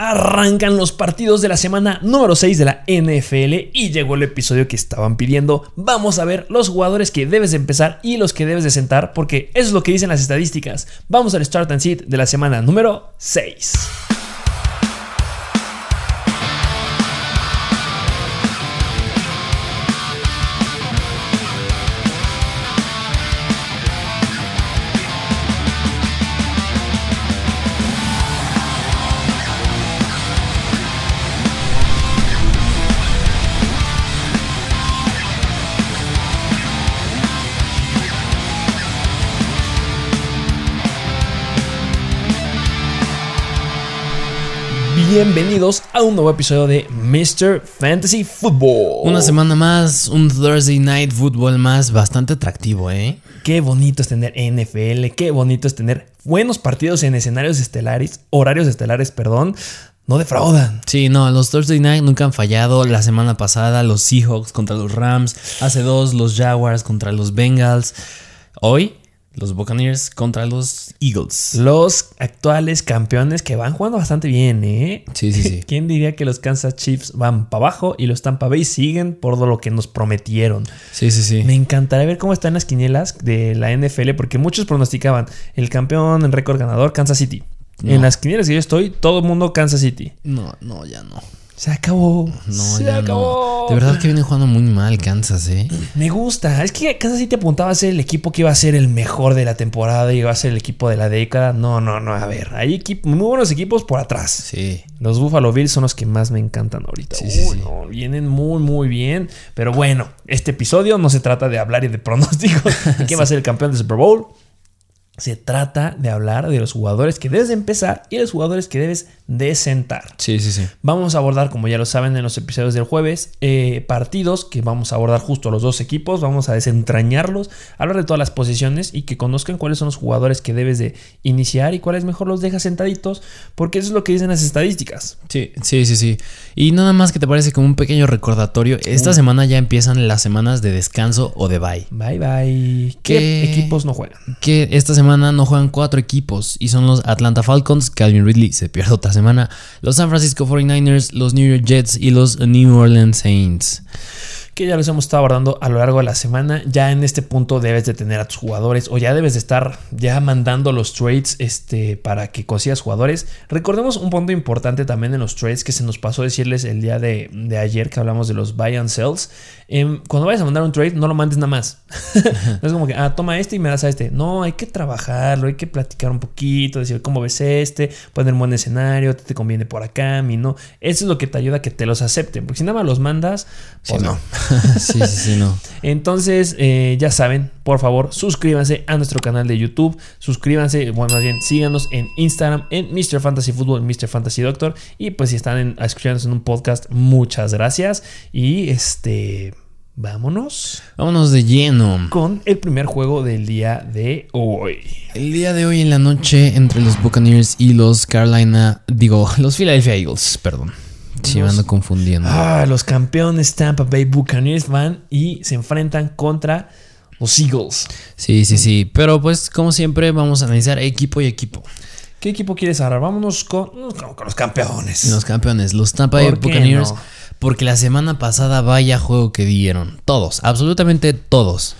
Arrancan los partidos de la semana número 6 de la NFL y llegó el episodio que estaban pidiendo. Vamos a ver los jugadores que debes de empezar y los que debes de sentar porque eso es lo que dicen las estadísticas. Vamos al Start and Sit de la semana número 6. Bienvenidos a un nuevo episodio de Mr. Fantasy Football. Una semana más, un Thursday Night Football más, bastante atractivo, ¿eh? Qué bonito es tener NFL, qué bonito es tener buenos partidos en escenarios estelares, horarios estelares, perdón. No defraudan. Sí, no, los Thursday Night nunca han fallado. La semana pasada, los Seahawks contra los Rams. Hace dos, los Jaguars contra los Bengals. Hoy, los Buccaneers contra los Eagles. Los actuales campeones que van jugando bastante bien, ¿eh? Sí, sí, sí. ¿Quién diría que los Kansas Chiefs van para abajo y los Tampa Bay siguen por lo que nos prometieron? Sí, sí, sí. Me encantaría ver cómo están las quinielas de la NFL porque muchos pronosticaban el campeón en récord ganador Kansas City. No. En las quinielas que yo estoy, todo el mundo Kansas City. No, no, ya no. Se acabó. No, Se ya acabó. no. De verdad que vienen jugando muy mal Kansas, ¿eh? Me gusta. Es que Kansas City apuntaba a ser el equipo que iba a ser el mejor de la temporada y iba a ser el equipo de la década. No, no, no. A ver, hay equipo, muy buenos equipos por atrás. Sí. Los Buffalo Bills son los que más me encantan ahorita. Sí, sí, Uy, sí. no, vienen muy, muy bien. Pero bueno, este episodio no se trata de hablar y de pronósticos de quién va a ser el campeón del Super Bowl. Se trata de hablar de los jugadores que debes de empezar y los jugadores que debes de sentar. Sí, sí, sí. Vamos a abordar, como ya lo saben en los episodios del jueves, eh, partidos que vamos a abordar justo a los dos equipos, vamos a desentrañarlos, hablar de todas las posiciones y que conozcan cuáles son los jugadores que debes de iniciar y cuáles mejor los dejas sentaditos, porque eso es lo que dicen las estadísticas. Sí, sí, sí, sí. Y nada más que te parece como un pequeño recordatorio. Esta semana ya empiezan las semanas de descanso o de bye. Bye bye. ¿Qué ¿Qué? equipos no juegan? Que esta semana no juegan cuatro equipos y son los Atlanta Falcons, Calvin Ridley se pierde otra semana, los San Francisco 49ers, los New York Jets y los New Orleans Saints. que ya los hemos estado abordando a lo largo de la semana. Ya en este punto debes de tener a tus jugadores o ya debes de estar ya mandando los trades este, para que consigas jugadores. Recordemos un punto importante también en los trades que se nos pasó decirles el día de, de ayer que hablamos de los buy and sells. Em, cuando vayas a mandar un trade, no lo mandes nada más. no es como que, ah, toma este y me das a este. No, hay que trabajarlo, hay que platicar un poquito, decir cómo ves este, poner un buen escenario, te, te conviene por acá, a mí no. Eso es lo que te ayuda a que te los acepten. Porque si nada más los mandas, pues Sí, no. sí, sí, sí, no. Entonces, eh, ya saben, por favor, suscríbanse a nuestro canal de YouTube. Suscríbanse, bueno, más bien, síganos en Instagram, en Mr. Fantasy Football, Mr. Fantasy Doctor. Y pues si están en, escuchándonos en un podcast, muchas gracias. Y este, vámonos Vámonos de lleno. con el primer juego del día de hoy. El día de hoy en la noche entre los Buccaneers y los Carolina, digo, los Philadelphia Eagles, perdón. Sí, me ando confundiendo. Ah, los campeones Tampa Bay Buccaneers van y se enfrentan contra los Eagles. Sí, sí, sí. Pero pues, como siempre, vamos a analizar equipo y equipo. ¿Qué equipo quieres agarrar? Vámonos con, con- con los campeones. Los campeones, los Tampa Bay ¿Por qué Buccaneers. no? Porque la semana pasada vaya juego que dieron. Todos, absolutamente todos.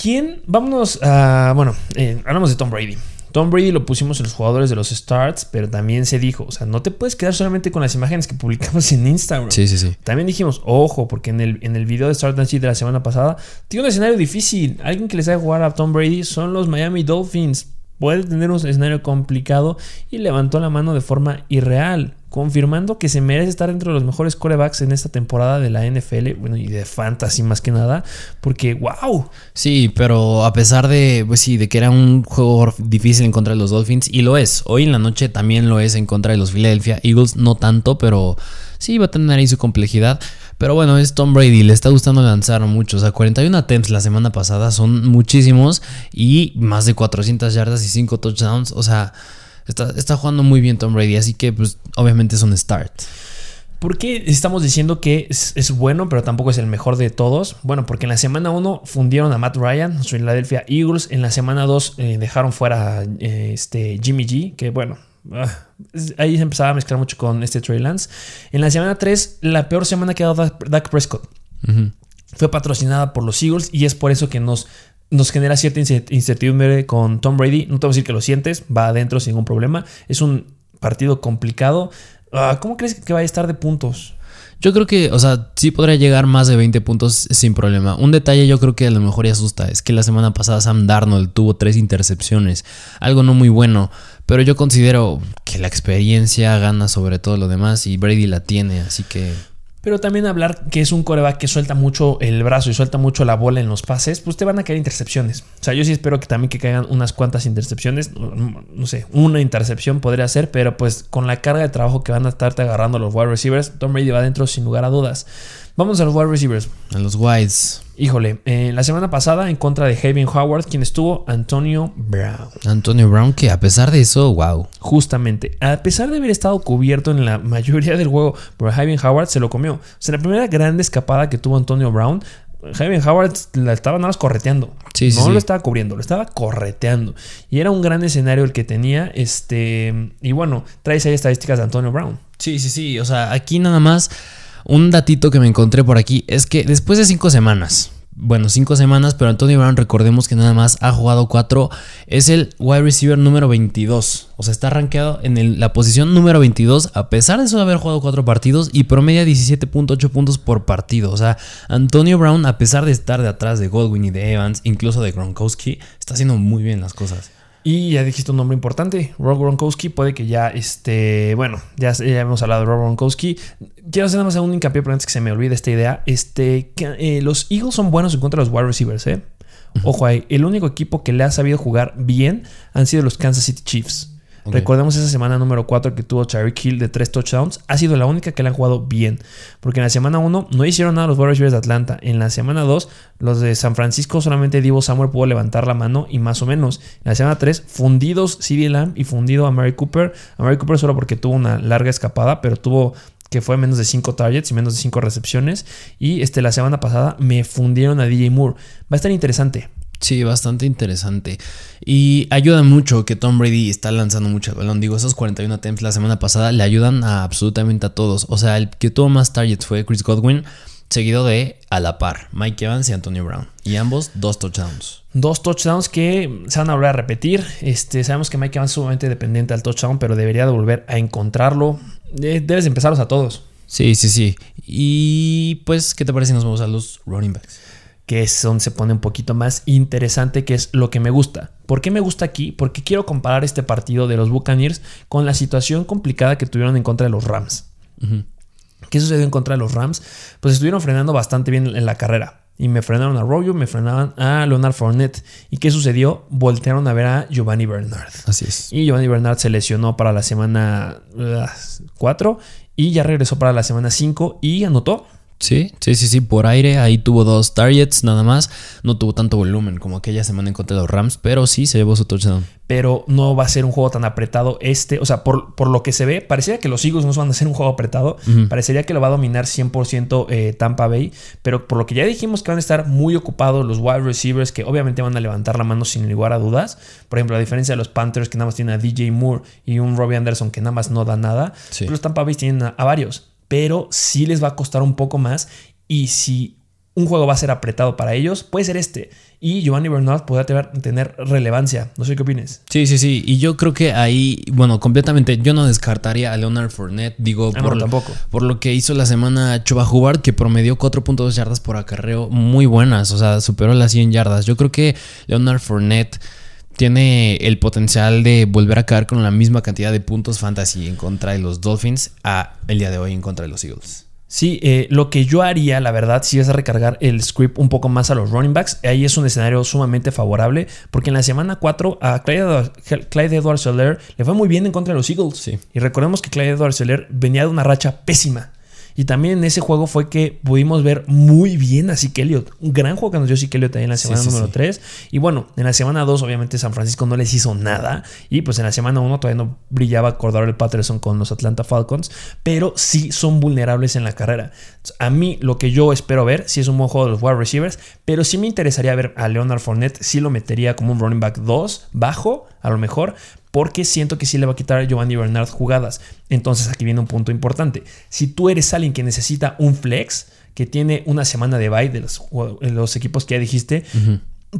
¿Quién? Vámonos a. Bueno, eh, hablamos de Tom Brady. Tom Brady lo pusimos en los jugadores de los starts, pero también se dijo, o sea, no te puedes quedar solamente con las imágenes que publicamos en Instagram. Sí, sí, sí. También dijimos, ojo, porque en el, en el video de Start and Sit de la semana pasada, tiene un escenario difícil. Alguien que les haga jugar a Tom Brady son los Miami Dolphins. Puede tener un escenario complicado y levantó la mano de forma irreal, confirmando que se merece estar entre los mejores corebacks en esta temporada de la NFL, bueno, y de fantasy más que nada, porque wow, Sí, pero a pesar de, pues sí, de que era un juego difícil en contra de los Dolphins, y lo es. Hoy en la noche también lo es en contra de los Philadelphia Eagles, no tanto, pero sí va a tener ahí su complejidad. Pero bueno, es Tom Brady, le está gustando lanzar mucho. O sea, 41 attempts la semana pasada son muchísimos y más de 400 yardas y 5 touchdowns. O sea, está, está jugando muy bien Tom Brady, así que pues obviamente es un start. ¿Por qué estamos diciendo que es, bueno, pero tampoco es el mejor de todos? Bueno, porque en la semana 1 fundieron a Matt Ryan, los Philadelphia Eagles. En la semana 2 dejaron fuera eh, este Jimmy G, que bueno, ahí se empezaba a mezclar mucho con este Trey Lance. En la semana 3, la peor semana que ha dado Dak Prescott. Fue patrocinada por los Eagles y es por eso que nos, nos genera cierta incertidumbre con Tom Brady. No te voy a decir que lo sientes, va adentro sin ningún problema. Es un partido complicado. Ah, ¿Cómo crees que va a estar de puntos? Yo creo que, o sea, sí podría llegar más de 20 puntos sin problema. Un detalle yo creo que a lo mejor ya asusta es que la semana pasada Sam Darnold tuvo tres intercepciones, algo no muy bueno, pero yo considero que la experiencia gana sobre todo lo demás y Brady la tiene, así que... Pero también hablar que es un coreback que suelta mucho el brazo y suelta mucho la bola en los pases, pues te van a caer intercepciones. O sea, yo sí espero que también que caigan unas cuantas intercepciones. No sé, una intercepción podría ser, pero pues con la carga de trabajo que van a estarte agarrando los wide receivers, Tom Brady va adentro sin lugar a dudas. Vamos a los wide receivers. A los wides. Híjole, eh, la semana pasada en contra de Javier Howard, quien estuvo Antonio Brown. Antonio Brown, que a pesar de eso, wow. Justamente, a pesar de haber estado cubierto en la mayoría del juego por Javier Howard, se lo comió. O sea, la primera gran escapada que tuvo Antonio Brown, Javier Howard la estaba nada más correteando. Sí, sí, no lo estaba cubriendo, lo estaba correteando. Y era un gran escenario el que tenía. Este. Y bueno, traes ahí estadísticas de Antonio Brown. Sí, sí, sí. O sea, aquí nada más un datito que me encontré por aquí es que después de cinco semanas, bueno, cinco semanas, pero Antonio Brown, recordemos que nada más ha jugado cuatro, es el wide receiver número 22. O sea, está rankeado en la posición número 22, a pesar de de haber jugado cuatro partidos y promedia 17.8 puntos por partido. O sea, Antonio Brown, a pesar de estar de atrás de Godwin y de Evans, incluso de Gronkowski, está haciendo muy bien las cosas. Y ya dijiste un nombre importante, Rob Gronkowski. Puede que ya, este, bueno, ya, hemos hablado de Rob Gronkowski. Quiero hacer nada más un hincapié, pero antes que se me olvide esta idea. Este, que, eh, los Eagles son buenos en contra de los wide receivers, ¿eh? Ojo ahí, el único equipo que le ha sabido jugar bien han sido los Kansas City Chiefs. Recordemos esa semana número 4 que tuvo Tyreek Hill de 3 touchdowns. Ha sido la única que le han jugado bien. Porque en la semana 1 no hicieron nada los Warriors de Atlanta. En la semana 2, los de San Francisco solamente Divo Samuel pudo levantar la mano y más o menos. En la semana 3, fundidos CD Lamb y fundido a Mary Cooper. A Mary Cooper solo porque tuvo una larga escapada, pero tuvo que fue menos de 5 targets y menos de 5 recepciones. Y este, la semana pasada me fundieron a DJ Moore. Va a estar interesante. Sí, bastante interesante. Y ayuda mucho que Tom Brady está lanzando mucho el balón. Digo, esos 41 attempts la semana pasada le ayudan a absolutamente a todos. O sea, el que tuvo más targets fue Chris Godwin, seguido de a la par, Mike Evans y Antonio Brown. Y ambos dos touchdowns. Dos touchdowns que se van a volver a repetir. Este, sabemos que Mike Evans es sumamente dependiente al touchdown, pero debería de volver a encontrarlo. Debes empezarlos a todos. Sí, sí, sí. Y pues, ¿qué te parece si nos vamos a los running backs? Que es donde se pone un poquito más interesante, que es lo que me gusta. ¿Por qué me gusta aquí? Porque quiero comparar este partido de los Buccaneers con la situación complicada que tuvieron en contra de los Rams. ¿Qué sucedió en contra de los Rams? Pues estuvieron frenando bastante bien en la carrera. Y me frenaron a Royo, me frenaban a Leonard Fournette. ¿Y qué sucedió? Voltearon a ver a Giovanni Bernard. Así es. Y Giovanni Bernard se lesionó para la semana 4 uh, y ya regresó para la semana 5 y anotó. Sí, sí, sí, sí, por aire. Ahí tuvo dos targets nada más. No tuvo tanto volumen como aquella semana en contra de los Rams, pero sí se llevó su touchdown. Pero no va a ser un juego tan apretado este. O sea, por, por lo que se ve, parecería que los Eagles no van a ser un juego apretado. Parecería que lo va a dominar 100% eh, Tampa Bay. Pero por lo que ya dijimos que van a estar muy ocupados los wide receivers, que obviamente van a levantar la mano sin lugar a dudas. Por ejemplo, a diferencia de los Panthers, que nada más tienen a DJ Moore y un Robbie Anderson, que nada más no da nada. los Tampa Bay tienen a varios pero sí les va a costar un poco más. Y si un juego va a ser apretado para ellos, puede ser este. Y Giovanni Bernard podrá tener, relevancia. No sé qué opines. Sí, sí, sí. Y yo creo que ahí, bueno, completamente, yo no descartaría a Leonard Fournette. Digo, ah, por, tampoco. por lo que hizo la semana Chuba Hubbard, que promedió 4.2 yardas por acarreo muy buenas. O sea, superó las 100 yardas. Yo creo que Leonard Fournette tiene el potencial de volver a caer con la misma cantidad de puntos fantasy en contra de los Dolphins a el día de hoy en contra de los Eagles. Sí, eh, lo que yo haría, la verdad, si es recargar el script un poco más a los running backs. Ahí es un escenario sumamente favorable, porque en la semana 4 a Clyde, Clyde Edwards Seller le fue muy bien en contra de los Eagles. Sí. Y recordemos que Clyde Edwards Seller venía de una racha pésima. Y también en ese juego fue que pudimos ver muy bien a Elliott. Un gran juego que nos dio Elliott ahí en la semana número 3. Y bueno, en la semana 2 obviamente San Francisco no les hizo nada. Y pues en la semana 1 todavía no brillaba el Patterson con los Atlanta Falcons. Pero sí son vulnerables en la carrera. A mí lo que yo espero ver, si es un buen juego de los wide receivers. Pero sí me interesaría ver a Leonard Fournette. Sí lo metería como un running back 2 bajo, a lo mejor. Porque siento que sí le va a quitar a Giovanni Bernard jugadas. Entonces aquí viene un punto importante. Si tú eres alguien que necesita un flex, que tiene una semana de bye de los, los equipos que ya dijiste,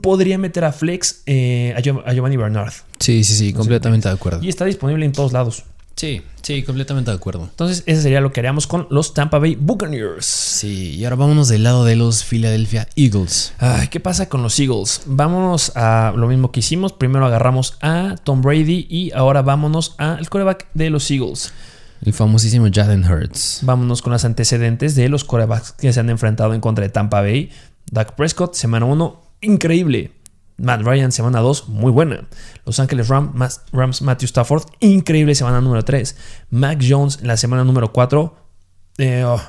podría meter a flex eh, a, Giovanni Bernard. Sí, sí, sí, completamente de acuerdo. Y está disponible en todos lados. Sí, sí, completamente de acuerdo. Entonces, ese sería lo que haríamos con los Tampa Bay Buccaneers. Sí, y ahora vámonos del lado de los Philadelphia Eagles. Ay, ¿qué pasa con los Eagles? Vámonos a lo mismo que hicimos. Primero agarramos a Tom Brady y ahora vámonos al coreback de los Eagles. El famosísimo Jalen Hurts. Vámonos con los antecedentes de los corebacks que se han enfrentado en contra de Tampa Bay. Dak Prescott, semana 1, increíble. Matt Ryan, semana 2, muy buena. Los Ángeles Rams, Rams Matthew Stafford, increíble semana número 3. Mac Jones, la semana número 4, eh, oh,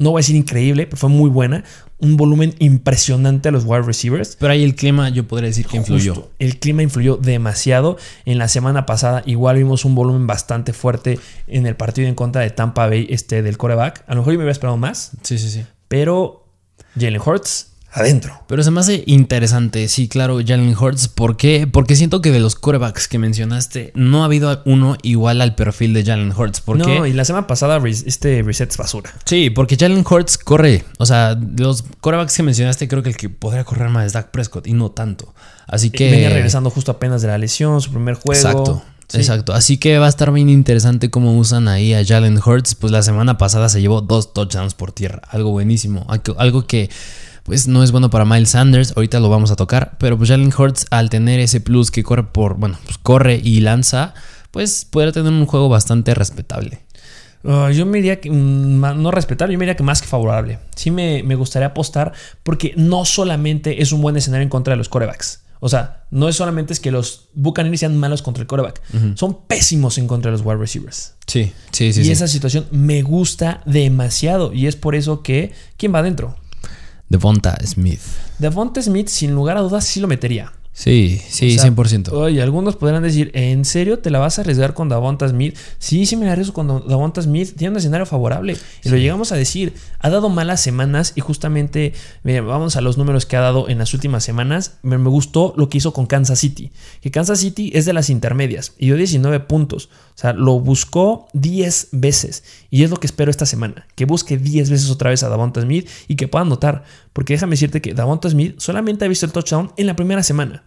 no voy a decir increíble, pero fue muy buena. Un volumen impresionante a los wide receivers. Pero ahí el clima, yo podría decir que influyó. el clima influyó demasiado. En la semana pasada, igual vimos un volumen bastante fuerte en el partido en contra de Tampa Bay este, del coreback. A lo mejor yo me hubiera esperado más. Sí, sí, sí. Pero Jalen Hurts adentro. Pero se me hace interesante, sí, claro, Jalen Hurts. ¿Por qué? Porque siento que de los corebacks que mencionaste, no ha habido uno igual al perfil de Jalen Hurts. ¿Por no, y la semana pasada este reset es basura. Sí, porque Jalen Hurts corre. O sea, de los corebacks que mencionaste, creo que el que podría correr más es Dak Prescott y no tanto. Así que. Venía regresando justo apenas de la lesión, su primer juego. Exacto. Exacto, así que va a estar bien interesante cómo usan ahí a Jalen Hurts. Pues la semana pasada se llevó dos touchdowns por tierra, algo buenísimo, algo que pues no es bueno para Miles Sanders, ahorita lo vamos a tocar, pero pues Jalen Hurts al tener ese plus que corre por, bueno, pues corre y lanza, pues podría tener un juego bastante respetable. Ah, yo me diría que, mm, no respetable, yo me diría que más que favorable. Sí me, gustaría apostar porque no solamente es un buen escenario en contra de los corebacks. O sea, no es solamente es que los Buccaneers sean malos contra el coreback. Son pésimos en contra de los wide receivers. Sí, sí, sí. Y esa situación me gusta demasiado. Y es por eso que, ¿quién va adentro? Devonta Smith. Devonta Smith, sin lugar a dudas, sí lo metería. Sí, sí, 100%. Oye, algunos podrán decir, ¿en serio te la vas a arriesgar con Davonta Smith? Sí, sí me la arriesgo con Davonta Smith. Tiene un escenario favorable. Y lo llegamos a decir. Ha dado malas semanas y justamente, vamos a los números que ha dado en las últimas semanas. Me, gustó lo que hizo con Kansas City. Que Kansas City es de las intermedias y dio 19 puntos. O sea, lo buscó 10 veces. Y es lo que espero esta semana. Que busque 10 veces otra vez a Davonta Smith y que pueda notar. Porque déjame decirte que Davonta Smith solamente ha visto el touchdown en la primera semana.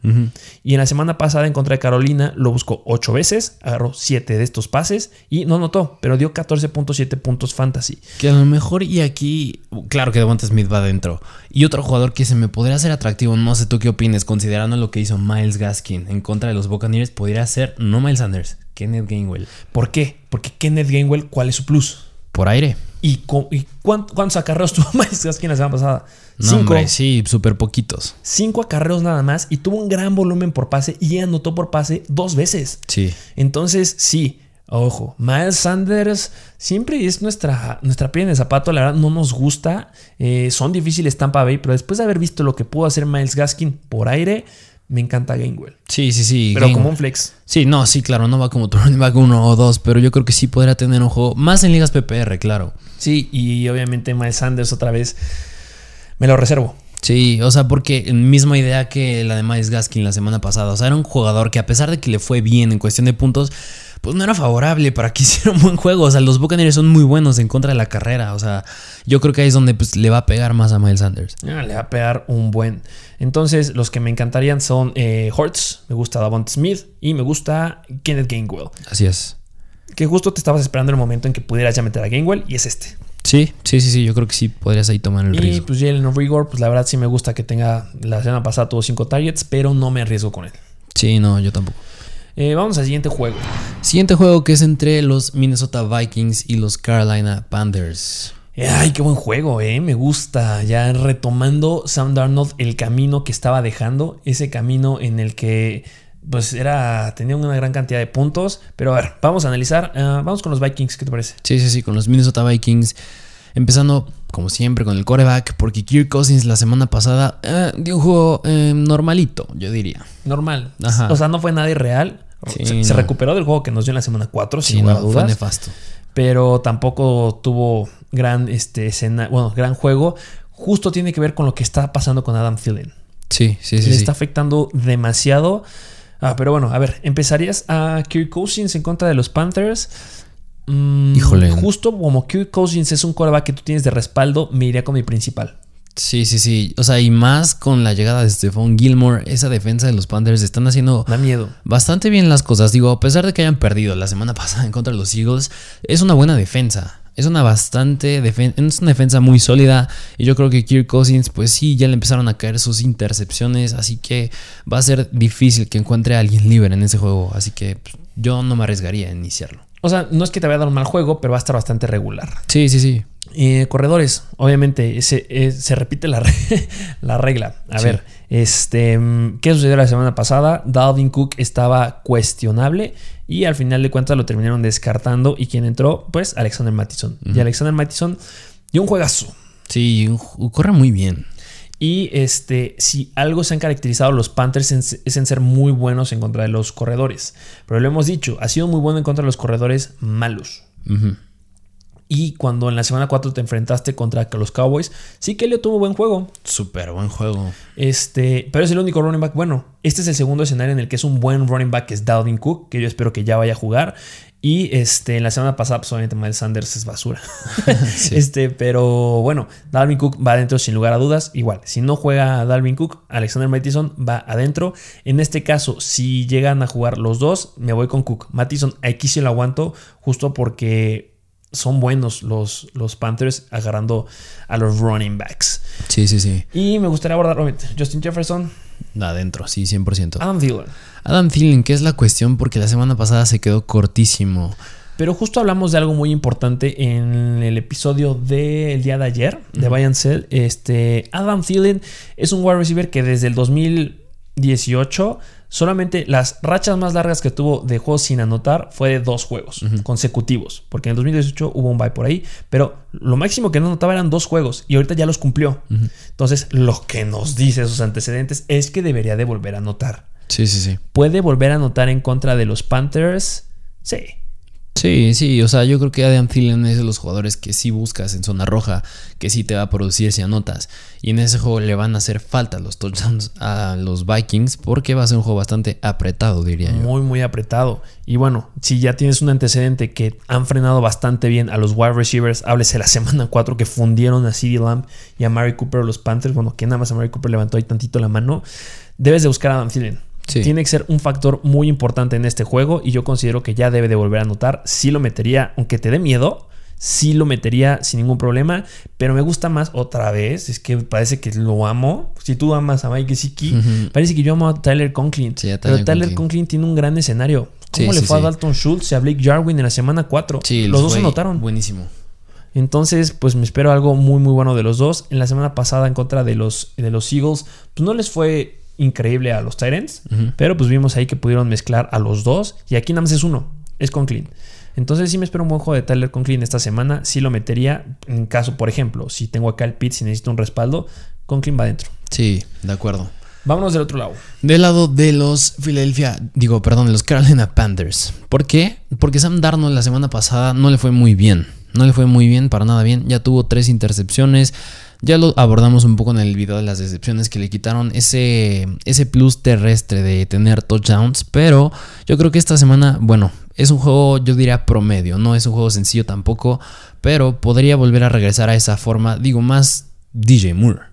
Y en la semana pasada en contra de Carolina lo buscó 8 veces, agarró 7 de estos pases y no notó, pero dio 14.7 puntos fantasy. Que a lo mejor y aquí, claro que Devonta Smith va adentro. Y otro jugador que se me podría hacer atractivo, no sé tú qué opines, considerando lo que hizo Miles Gaskin en contra de los Buccaneers, podría ser no Miles Sanders, Kenneth Gainwell. ¿Por qué? Porque Kenneth Gainwell, ¿cuál es su plus? Por aire. ¿Y, cuántos acarreos tuvo Miles Gaskin la semana pasada? Cinco. sí, súper poquitos. Cinco acarreos nada más y tuvo un gran volumen por pase y anotó por pase dos veces. Sí. Entonces, sí, ojo, Miles Sanders siempre es nuestra, nuestra piel en el zapato, la verdad no nos gusta. Eh, son difíciles Tampa Bay, pero después de haber visto lo que pudo hacer Miles Gaskin por aire, me encanta Gainwell. Sí, sí, sí. Pero como un flex. Sí, no, sí, claro, no va como running back uno o dos, pero yo creo que sí podrá tener un juego más en ligas PPR, claro. Sí, y obviamente Miles Sanders otra vez me lo reservo. Sí, o sea, porque misma idea que la de Miles Gaskin la semana pasada. O sea, era un jugador que a pesar de que le fue bien en cuestión de puntos, pues no era favorable para que hiciera un buen juego. O sea, los Buccaneers son muy buenos en contra de la carrera. O sea, yo creo que ahí es donde pues, le va a pegar más a Miles Sanders. Ah, le va a pegar un buen. Entonces, los que me encantarían son eh, Hortz, me gusta Davon Smith y me gusta Kenneth Gainwell. Así es. Que justo te estabas esperando el momento en que pudieras ya meter a Gainwell y es este. Sí, sí, sí, sí, yo creo que sí podrías ahí tomar el riesgo. Y pues Jalen Rigor, pues la verdad sí me gusta que tenga, la semana pasada tuvo 5 targets, pero no me arriesgo con él. Sí, no, yo tampoco. Eh, vamos al siguiente juego. Siguiente juego que es entre los Minnesota Vikings y los Carolina Panthers. Ay, qué buen juego, eh. Me gusta. Ya retomando Sam Darnold el camino que estaba dejando. Ese camino en el que pues era, tenía una gran cantidad de puntos. Pero a ver, vamos a analizar. Ah, vamos con los Vikings, ¿qué te parece? Sí, sí, sí, con los Minnesota Vikings. Empezando, como siempre, con el coreback, porque Kirk Cousins la semana pasada eh, dio un juego eh, normalito, yo diría. Normal. O sea, no fue nada irreal. se, recuperó del juego que nos dio en la semana 4, sin no, dudas. Fue nefasto. Pero tampoco tuvo gran este, escena, bueno, gran juego. Justo tiene que ver con lo que está pasando con Adam Thielen. Sí, sí, sí. Le está afectando demasiado. Ah, pero bueno, a ver, ¿empezarías a Kirk Cousins en contra de los Panthers? Mm, Híjole. Justo como Kirk Cousins es un coreback que tú tienes de respaldo, me iría con mi principal. Sí, sí, sí. O sea, y más con la llegada de Stephon Gilmore, esa defensa de los Panthers están haciendo Da miedo. bastante bien las cosas. Digo, a pesar de que hayan perdido la semana pasada en contra de los Eagles, es una buena defensa. Es una bastante defen- es una defensa muy sólida. Y yo creo que Kirk Cousins, pues sí, ya le empezaron a caer sus intercepciones. Así que va a ser difícil que encuentre a alguien libre en ese juego. Así que pues, yo no me arriesgaría a iniciarlo. O sea, no es que te vaya a dar un mal juego, pero va a estar bastante regular. Sí, sí, sí. Eh, corredores, obviamente se, eh, se repite la, re- la regla. A Sí. ver, este, mm, ¿qué sucedió la semana pasada? Dalvin Cook estaba cuestionable y al final de cuentas lo terminaron descartando. ¿Y quien entró? Pues Alexander Mattison. Y Alexander Mattison dio un juegazo. Sí, corre muy bien. Y este, si algo se han caracterizado los Panthers es en ser muy buenos en contra de los corredores. Pero lo hemos dicho, ha sido muy bueno en contra de los corredores malos. Y cuando en la semana 4 te enfrentaste contra los Cowboys, sí que Elliot tuvo buen juego. Súper buen juego. Este, pero es el único running back. Bueno, este es el segundo escenario en el que es un buen running back, que es Dalvin Cook, que yo espero que ya vaya a jugar. Y este, en la semana pasada, pues obviamente Miles Sanders es basura. Sí. Este, pero bueno, Dalvin Cook va adentro sin lugar a dudas. Igual, si no juega Dalvin Cook, Alexander Mattison va adentro. En este caso, si llegan a jugar los dos, me voy con Cook. Mattison, aquí sí lo aguanto, justo porque son buenos los, los Panthers agarrando a los running backs. Sí, sí, sí. Y me gustaría abordar obviamente, Justin Jefferson, Adentro, sí, 100%. Adam Thielen. Adam Thielen, ¿qué es la cuestión? Porque la semana pasada se quedó cortísimo. Pero justo hablamos de algo muy importante en el episodio del día de ayer de Bayern Cell. Este, Adam Thielen es un wide receiver que desde el 2018 solamente las rachas más largas que tuvo de juegos sin anotar fue de dos juegos consecutivos. Porque en el 2018 hubo un bye por ahí, pero lo máximo que no anotaba eran dos juegos y ahorita ya los cumplió. Entonces, lo que nos dice sus antecedentes es que debería de volver a anotar. Sí, sí, sí. ¿Puede volver a anotar en contra de los Panthers? Sí. Sí, sí, o sea, yo creo que Adam Thielen es de los jugadores que sí buscas en zona roja, que sí te va a producir si anotas. Y en ese juego le van a hacer falta los touchdowns a los Vikings porque va a ser un juego bastante apretado, diría yo. Muy, muy apretado. Y bueno, si ya tienes un antecedente que han frenado bastante bien a los wide receivers, háblese la semana 4 que fundieron a CeeDee Lamb y a Mary Cooper los Panthers. Bueno, que nada más a Mary Cooper levantó ahí tantito la mano. Debes de buscar a Adam Thielen. Sí. Tiene que ser un factor muy importante en este juego y yo considero que ya debe de volver a anotar. Sí lo metería, aunque te dé miedo, sí lo metería sin ningún problema, pero me gusta más otra vez, es que parece que lo amo. Si tú amas a Mike Ujú. parece que yo amo a Tyler Conklin. Sí, a pero Tyler Tyler Conklin. Tiene un gran escenario. ¿Cómo Sí, le fue a Dalton Schultz y a Blake Jarwin en la semana 4? Sí, los dos anotaron. Buenísimo. Entonces, pues me espero algo muy, muy bueno de los dos. En la semana pasada, en contra de los, de los Eagles, pues no les fue increíble a los Ujú. pero pues vimos ahí que pudieron mezclar a los dos. Y aquí nada más es uno, es Conklin. Entonces, sí me espero un buen juego de Tyler Conklin esta semana. Sí lo metería. En caso, por ejemplo, si tengo acá el pit, si necesito un respaldo, Conklin va adentro. Sí, de acuerdo. Vámonos del otro lado. Del lado de los Philadelphia, digo, perdón, de los Carolina Panthers. ¿Por qué? Porque Sam Darnold la semana pasada no le fue muy bien. No le fue muy bien, para nada bien. Ya tuvo tres intercepciones. Ya lo abordamos un poco en el video de las decepciones que le quitaron ese, ese plus terrestre de tener touchdowns. Pero yo creo que esta semana, bueno, es un juego, yo diría promedio. No es un juego sencillo tampoco. Pero podría volver a regresar a esa forma. Digo, más DJ Moore.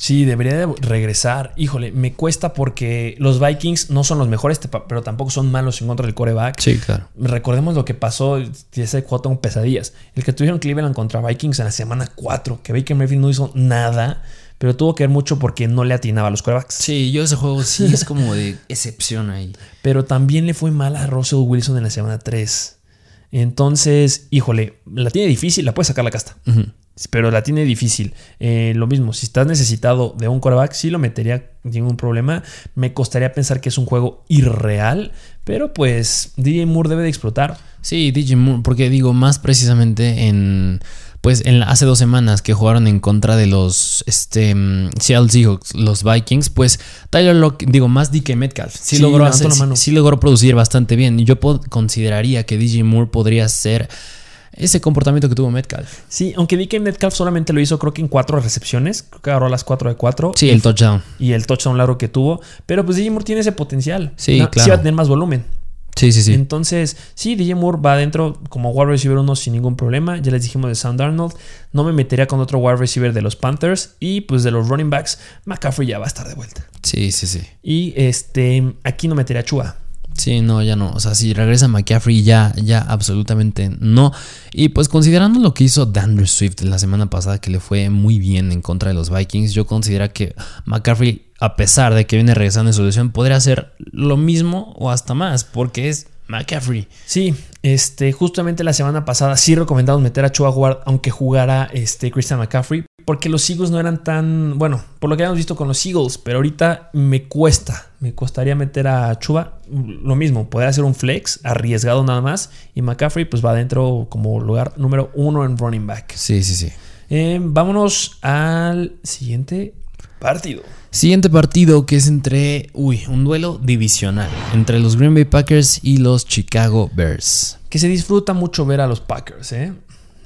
Sí, debería de regresar. Híjole, me cuesta porque los Vikings no son los mejores, pero tampoco son malos en contra del coreback. Sí, claro. Recordemos lo que pasó, ese tengo pesadillas. El que tuvieron Cleveland contra Vikings en la semana 4, que Baker Mayfield no hizo nada, pero tuvo que ver mucho porque no le atinaba a los corebacks. Sí, yo ese juego sí es como de excepción ahí. Pero también le fue mal a Russell Wilson en la semana 3. Entonces, híjole, la tiene difícil, la puede sacar la casta. Pero la tiene difícil. Eh, lo mismo, si estás necesitado de un coreback, sí lo metería sin ningún problema. Me costaría pensar que es un juego irreal, pero pues DJ Moore debe de explotar. Sí, DJ Moore, porque digo, más precisamente en. Pues en la- hace dos semanas que jugaron en contra de los este, mm, Seattle Seahawks, los Vikings, pues Tyler Lock, digo, más DK Metcalf, sí, Sí, logró, hacer- sí- logró producir bastante bien. Y yo consideraría que DJ Moore podría ser ese comportamiento que tuvo Metcalf. Sí, aunque vi que Metcalf solamente lo hizo creo que en cuatro recepciones, creo que agarró las cuatro de cuatro. Sí, el touchdown. Y el touchdown largo que tuvo, pero pues DJ Moore tiene ese potencial. Sí, Na- claro. va a tener más volumen. Sí, sí, sí. Entonces, sí, DJ Moore va adentro como wide receiver uno sin ningún problema. Ya les dijimos de Sound Arnold. No me metería con otro wide receiver de los Panthers. Y pues de los running backs, McCaffrey ya va a estar de vuelta. Sí, sí, sí. Y este, aquí no metería a Chua. Sí, no, ya no. O sea, si regresa McCaffrey, ya, ya absolutamente no. Y pues considerando lo que hizo Dandre Swift la semana pasada, que le fue muy bien en contra de los Vikings, yo considero que McCaffrey, a pesar de que viene regresando en su lesión, podría hacer lo mismo o hasta más, porque es McCaffrey. Sí, este, justamente la semana pasada sí recomendamos meter a Chua a jugar, aunque jugara este Christian McCaffrey, porque los Eagles no eran tan, bueno, por lo que habíamos visto con los Eagles, pero ahorita me cuesta, me costaría meter a Chuba, lo mismo, poder hacer un flex arriesgado nada más, y McCaffrey pues va adentro como lugar número uno en running back. Sí, sí, sí. Eh, vámonos al siguiente partido. Siguiente partido que es entre, uy, un duelo divisional entre los Green Bay Packers y los Chicago Bears. Que se disfruta mucho ver a los Packers, ¿eh?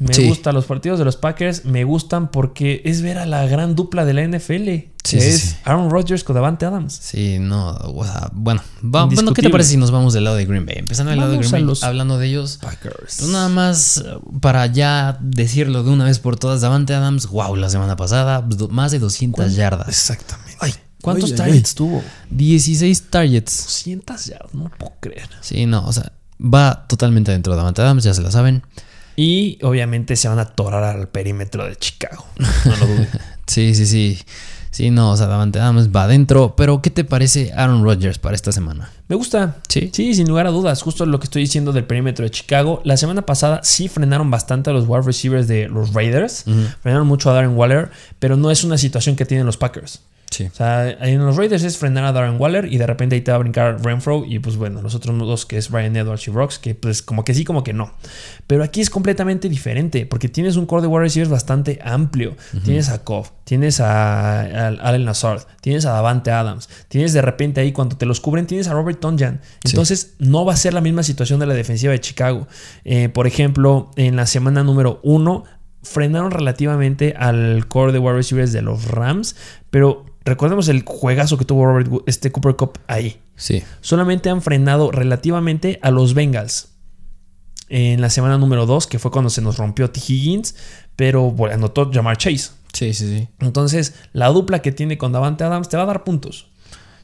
Me Sí. gustan los partidos de los Packers, me gustan porque es ver a la gran dupla de la NFL, Sí, que sí, es. Aaron Rodgers con Davante Adams. Sí, no, o sea, bueno, va- bueno, ¿qué te parece si nos vamos del lado de Green Bay? Empezando del lado de Green Bay, los- hablando de ellos. Packers. Pues nada más eh, para ya decirlo de una vez por todas, Davante Adams, wow, la semana pasada, do- más de 200 yardas. Exactamente. Ay, ¿Cuántos targets tuvo? 16 targets. 200 yardas, no puedo creer. Sí, no, o sea, va totalmente dentro de Davante Adams, ya se la saben. Y obviamente se van a atorar al perímetro de Chicago. No lo dudo. Sí, sí, sí. Sí, no, o sea, Davante Adams va adentro. Pero, ¿qué te parece Aaron Rodgers para esta semana? Me gusta. Sí. Sí, sin lugar a dudas. Justo lo que estoy diciendo del perímetro de Chicago. La semana pasada sí frenaron bastante a los wide receivers de los Raiders. Frenaron mucho a Darren Waller, pero no es una situación que tienen los Packers. Sí. O sea, en los Raiders es frenar a Darren Waller y de repente ahí te va a brincar Renfro y pues bueno, los otros dos que es Brian Edwards y Rocks, que pues como que sí, como que no. Pero aquí es completamente diferente porque tienes un core de wide receivers bastante amplio. Tienes a Cobb, tienes a, a Allen Lazard, tienes a Davante Adams, tienes de repente ahí cuando te los cubren, tienes a Robert Tonjan. Sí. Entonces no va a ser la misma situación de la defensiva de Chicago. Eh, por ejemplo, en la semana número uno frenaron relativamente al core de wide receivers de los Rams, pero recordemos el juegazo que tuvo Robert, este Cooper Cup ahí. Sí. Solamente han frenado relativamente a los Bengals en la semana número 2, que fue cuando se nos rompió T. Higgins, pero bueno, anotó Jamar Chase. Sí, sí, sí. Entonces, la dupla que tiene con Davante Adams te va a dar puntos.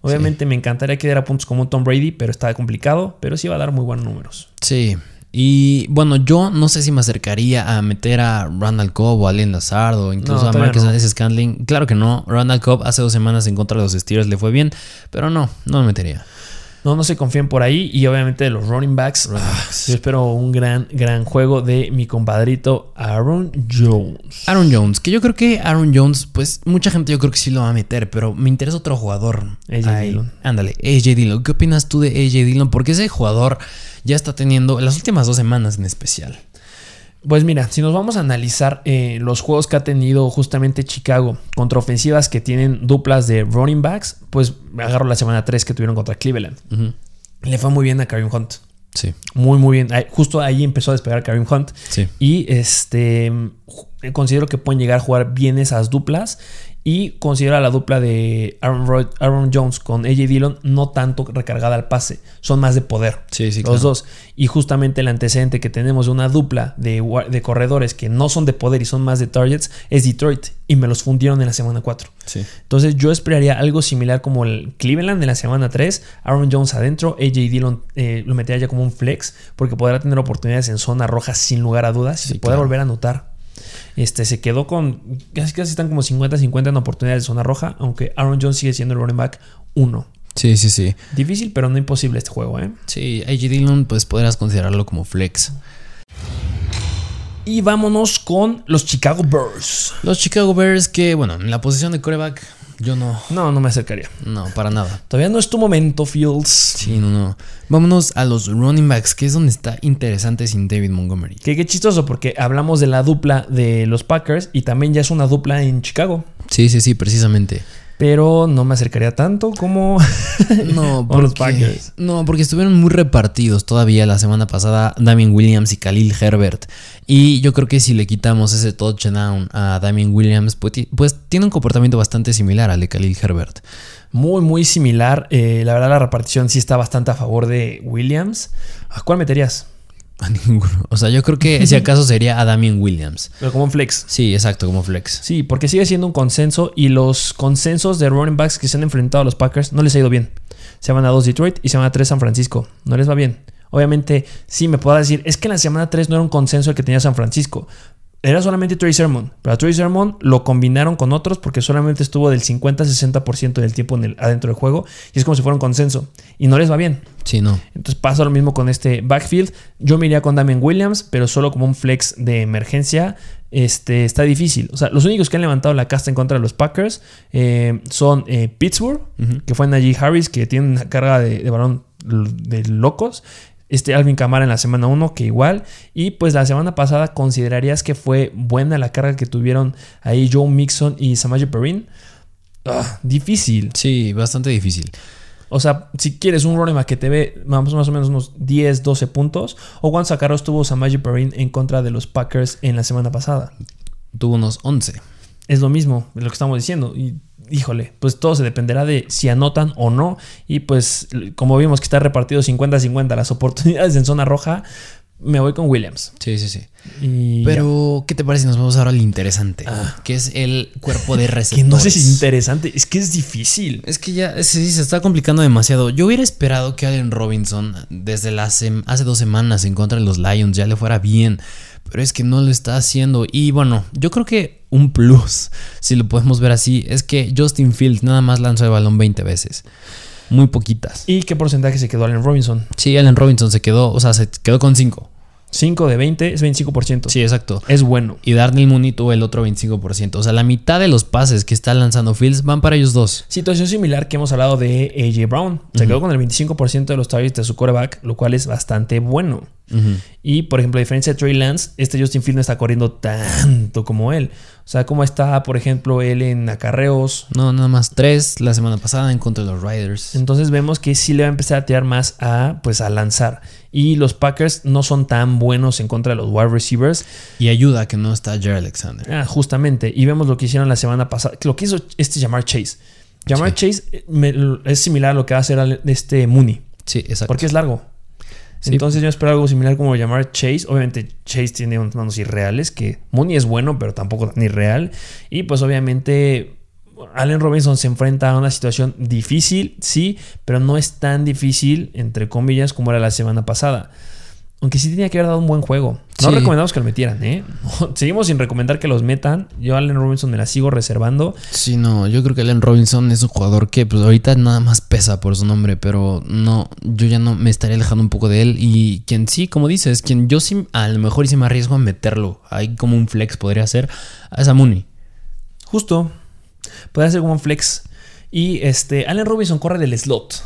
Obviamente me encantaría que diera puntos como un Tom Brady, pero está complicado, pero sí va a dar muy buenos números. Sí. Y bueno, yo no sé si me acercaría a meter a Randall Cobb o a Allen Lazard o incluso No, a Marcus no. Allen Scantling. Claro que no. Randall Cobb hace dos semanas en contra de los Steelers le fue bien, pero no, no me metería. No, no se confíen por ahí. Y obviamente de los running backs. Running ah, backs. yo espero un gran, gran juego de mi compadrito Aaron Jones. Aaron Jones, que yo creo que Aaron Jones, pues mucha gente yo creo que sí lo va a meter, pero me interesa otro jugador. AJ Ay, Dillon. Ándale, AJ Dillon. ¿Qué opinas tú de AJ Dillon? Porque ese jugador ya está teniendo las últimas dos semanas en especial. Pues mira, si nos vamos a analizar eh, los juegos que ha tenido justamente Chicago contra ofensivas que tienen duplas de running backs, pues me agarro la semana 3 que tuvieron contra Cleveland. Le fue muy bien a Kareem Hunt. Sí, Muy, muy bien. Justo ahí empezó a despegar Kareem Hunt. sí. Y este considero que pueden llegar a jugar bien esas duplas. Y considero a la dupla de Aaron, Rod- Aaron Jones con AJ Dillon no tanto recargada al pase, son más de poder. Sí, sí, los claro. dos. Y justamente el antecedente que tenemos de una dupla de, corredores que no son de poder y son más de targets es Detroit. Y me los fundieron en la semana 4. Sí. Entonces yo esperaría algo similar como el Cleveland en la semana 3, Aaron Jones adentro, AJ Dillon eh, lo metería ya como un flex porque podrá tener oportunidades en zona roja sin lugar a dudas y se podrá claro. volver a anotar. Este se quedó con casi casi están como 50-50 en oportunidades de zona roja, aunque Aaron Jones sigue siendo el running back 1. Sí, sí, sí. Difícil, pero no imposible este juego, ¿eh? Sí, AJ Dillon, pues podrás considerarlo como flex. Y vámonos con los Chicago Bears. Los Chicago Bears, que bueno, en la posición de coreback, yo no, No, no me acercaría. no, para nada. Todavía no es tu momento, Fields. Sí, no, no. Vámonos a los running backs, que es donde está interesante sin David Montgomery. Que qué chistoso, porque hablamos de la dupla de los Packers y también ya es una dupla en Chicago. Sí, sí, sí, precisamente. Pero no me acercaría tanto como No, con los porque, Packers. no, porque estuvieron muy repartidos todavía la semana pasada Damien Williams y Khalil Herbert. Y yo creo que si le quitamos ese touchdown a Damien Williams, pues, pues tiene un comportamiento bastante similar al de Khalil Herbert. Muy, muy similar. Eh, la verdad, la repartición sí está bastante a favor de Williams. ¿A cuál meterías? A ninguno. O sea, yo creo que si acaso sería a Damien Williams. Pero como un flex. Sí, exacto, como flex. Sí, porque sigue siendo un consenso y los consensos de running backs que se han enfrentado a los Packers no les ha ido bien. Se van a 2 Detroit y se van a 3 San Francisco. No les va bien. Obviamente, sí, me puedo decir, es que en la semana 3 no era un consenso el que tenía San Francisco. Era solamente Trey Sermon. Pero a Trey Sermon lo combinaron con otros porque solamente estuvo del 50-60% del tiempo en el, adentro del juego. Y es como si fuera un consenso. Y no les va bien. Sí, no. Entonces pasa lo mismo con este backfield. Yo me iría con Damien Williams, pero solo como un flex de emergencia. Este, está difícil. O sea, los únicos que han levantado la casta en contra de los Packers eh, son eh, Pittsburgh, que fue Najee Harris, que tiene una carga de, de balón de locos. Este Alvin Kamara en la semana 1, que igual. Y pues la semana pasada considerarías que fue buena la carga que tuvieron ahí Joe Mixon y Samaje Perrin. Ah, difícil. Sí, bastante difícil. O sea, si quieres un running back que te ve vamos, más o menos unos 10, 12 puntos, o cuántos sacaros tuvo Samaje Perrin en contra de los Packers en la semana pasada. Tuvo unos 11. Es lo mismo lo que estamos diciendo. Y híjole, pues todo se dependerá de si anotan o no. Y pues, como vimos que está repartido 50-50 las oportunidades en zona roja, me voy con Williams. Sí, sí, sí. Y Pero, ¿qué te parece si nos vamos ahora al interesante? Que es el cuerpo de receptores. que no sé si es interesante, es que es difícil. Es que ya sí, se está complicando demasiado. Yo hubiera esperado que Allen Robinson desde la hace dos semanas en contra de los Lions ya le fuera bien. Pero es que no lo está haciendo. Y bueno, yo creo que un plus, si lo podemos ver así, es que Justin Fields nada más lanzó el balón 20 veces. Muy poquitas. ¿Y qué porcentaje se quedó Allen Robinson? Sí, Allen Robinson se quedó, o sea, se quedó con 5. 5 de 20 es 25%. Sí, exacto. Es bueno. Y Darnell Mooney tuvo el otro 25%. O sea, la mitad de los pases que está lanzando Fields van para ellos dos. Situación similar que hemos hablado de AJ Brown. Se quedó con el 25% de los targets de su quarterback, lo cual es bastante bueno. Y por ejemplo, a diferencia de Trey Lance, este Justin Fields no está corriendo tanto como él. O sea, como está, por ejemplo, él en acarreos. No, nada más tres la semana pasada en contra de los Riders. Entonces vemos que sí le va a empezar a tirar más a, pues, a lanzar. Y los Packers no son tan buenos en contra de los wide receivers. Y ayuda que no está Jerry Alexander. Ah, justamente. Y vemos lo que hicieron la semana pasada. Lo que hizo este Jamar Chase. Jamar Chase eh, me- es similar a lo que va a hacer este Mooney. Sí, exacto. Porque es largo. Entonces yo espero algo similar como llamar Chase. Obviamente Chase tiene manos irreales, que Mooney es bueno, pero tampoco tan irreal. Y pues obviamente Allen Robinson se enfrenta a una situación difícil, sí, pero no es tan difícil, entre comillas, como era la semana pasada. Aunque sí tenía que haber dado un buen juego. No Sí. recomendamos que lo metieran, ¿eh? Seguimos sin recomendar que los metan. Yo a Allen Robinson me la sigo reservando. Sí, no, yo creo que Allen Robinson es un jugador que pues ahorita nada más pesa por su nombre, pero no, yo ya no me estaría alejando un poco de él y quien sí, como dices, quien yo sí a lo mejor sí me arriesgo a meterlo, ahí como un flex podría ser, a esa Mooney. Justo. Puede ser como un flex. Y este, Allen Robinson corre del slot.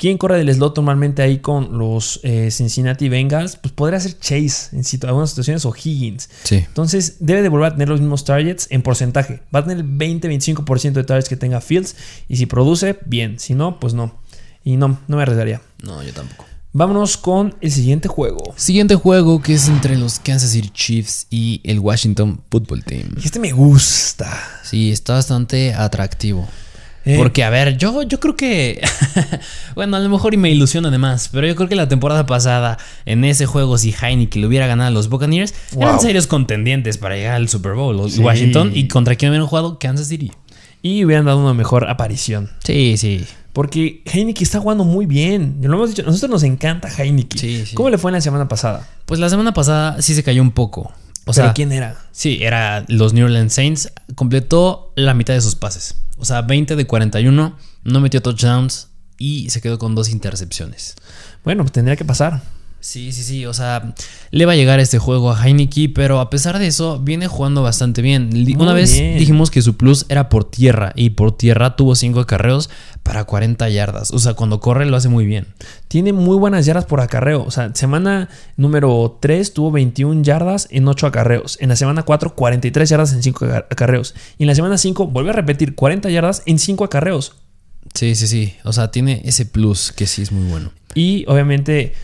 ¿Quién corre del slot normalmente ahí con los eh, Cincinnati Bengals? Pues podría ser Chase en situ- algunas situaciones o Higgins. Sí. Entonces debe de volver a tener los mismos targets en porcentaje. Va a tener el 20-25% de targets que tenga Fields. Y si produce, bien. Si no, pues no. Y no, no me arriesgaría. No, yo tampoco. Vámonos con el siguiente juego. Siguiente juego que es entre los Kansas City Chiefs y el Washington Football Team. Este me gusta. Sí, está bastante atractivo. Eh, Porque, a ver, yo, yo creo que. bueno, a lo mejor y me ilusiona además, pero yo creo que la temporada pasada, en ese juego, si Heineken le hubiera ganado a los Buccaneers, eran serios contendientes para llegar al Super Bowl. los Sí. Washington y contra quién hubieran jugado Kansas City. Y hubieran dado una mejor aparición. Sí, sí. Porque Heineken está jugando muy bien. Lo hemos dicho, nosotros nos encanta Heineken. Sí, sí. ¿Cómo le fue en la semana pasada? Pues la semana pasada sí se cayó un poco. O sea, ¿quién era? Sí, era los New Orleans Saints. Completó la mitad de sus pases. O sea, 20 de 41. No metió touchdowns y se quedó con dos intercepciones. Bueno, pues tendría que pasar. Sí, sí, sí. O sea, le va a llegar este juego a Heineke, pero a pesar de eso, viene jugando bastante bien. Una vez dijimos que su plus era por tierra, y por tierra tuvo 5 acarreos para 40 yardas. O sea, cuando corre lo hace muy bien. Tiene muy buenas yardas por acarreo. O sea, semana número 3 tuvo 21 yardas en 8 acarreos. En la semana 4, 43 yardas en 5 acarreos. Y en la semana 5, vuelve a repetir 40 yardas en 5 acarreos. Sí, sí, sí. O sea, tiene ese plus que sí es muy bueno. Y obviamente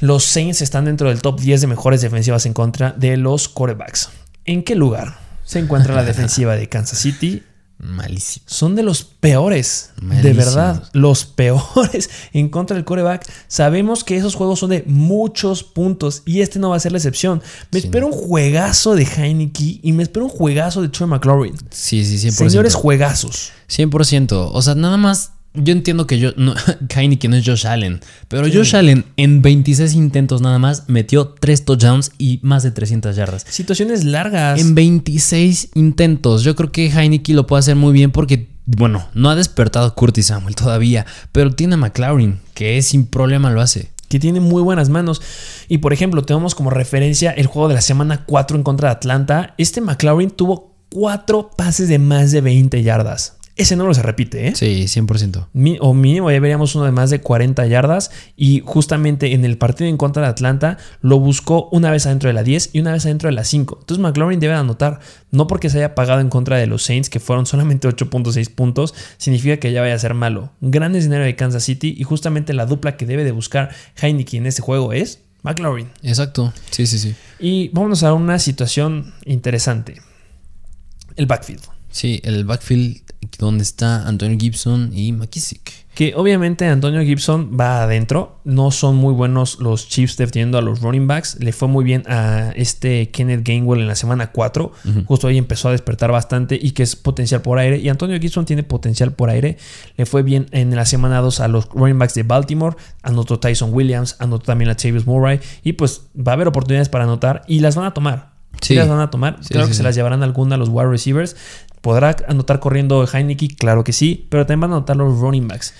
los Saints están dentro del top 10 de mejores defensivas en contra de los quarterbacks. ¿En qué lugar se encuentra la defensiva de Kansas City? Malísimo. Son de los peores, de verdad, los peores en contra del coreback. Sabemos que esos juegos son de muchos puntos y este no va a ser la excepción. Me espero un juegazo de Heineke y me espero un juegazo de Troy McLaurin. Sí, sí, 100%. Señores juegazos. 100%. O sea, nada más yo entiendo que yo, no, que no es Josh Allen, pero Josh Allen en 26 intentos nada más metió 3 touchdowns y más de 300 yardas. Situaciones largas. En 26 intentos. Yo creo que Heineke lo puede hacer muy bien porque, bueno, no ha despertado Curtis Samuel todavía, pero tiene a McLaurin, que sin problema lo hace que tiene muy buenas manos. Y por ejemplo, tenemos como referencia el juego de la semana 4 en contra de Atlanta. Este McLaurin tuvo 4 pases de más de 20 yardas. Ese número se repite, ¿eh? Sí, 100%. o mínimo ya veríamos uno de más de 40 yardas. Y justamente en el partido en contra de Atlanta lo buscó una vez adentro de la 10 y una vez adentro de la 5. Entonces McLaurin debe anotar, no porque se haya pagado en contra de los Saints, que fueron solamente 8.6 puntos, significa que ya vaya a ser malo. Gran escenario de Kansas City y justamente la dupla que debe de buscar Heineken en este juego es McLaurin. Exacto, sí, sí, sí. Y vámonos a una situación interesante. El backfield. Sí, el backfield donde está Antonio Gibson y McKissick. Que obviamente Antonio Gibson va adentro. No son muy buenos los Chiefs defendiendo a los running backs. Le fue muy bien a este Kenneth Gainwell en la semana 4. Justo ahí empezó a despertar bastante y que es potencial por aire. Y Antonio Gibson tiene potencial por aire. Le fue bien en la semana 2 a los running backs de Baltimore. Anotó Tyson Williams. Anotó también a Chavis Murray. Y pues va a haber oportunidades para anotar y las van a tomar. Sí. las van a tomar. Creo que se las llevarán alguna a los wide receivers. ¿Podrá anotar corriendo Heineke? Claro que sí, pero también van a anotar los running backs.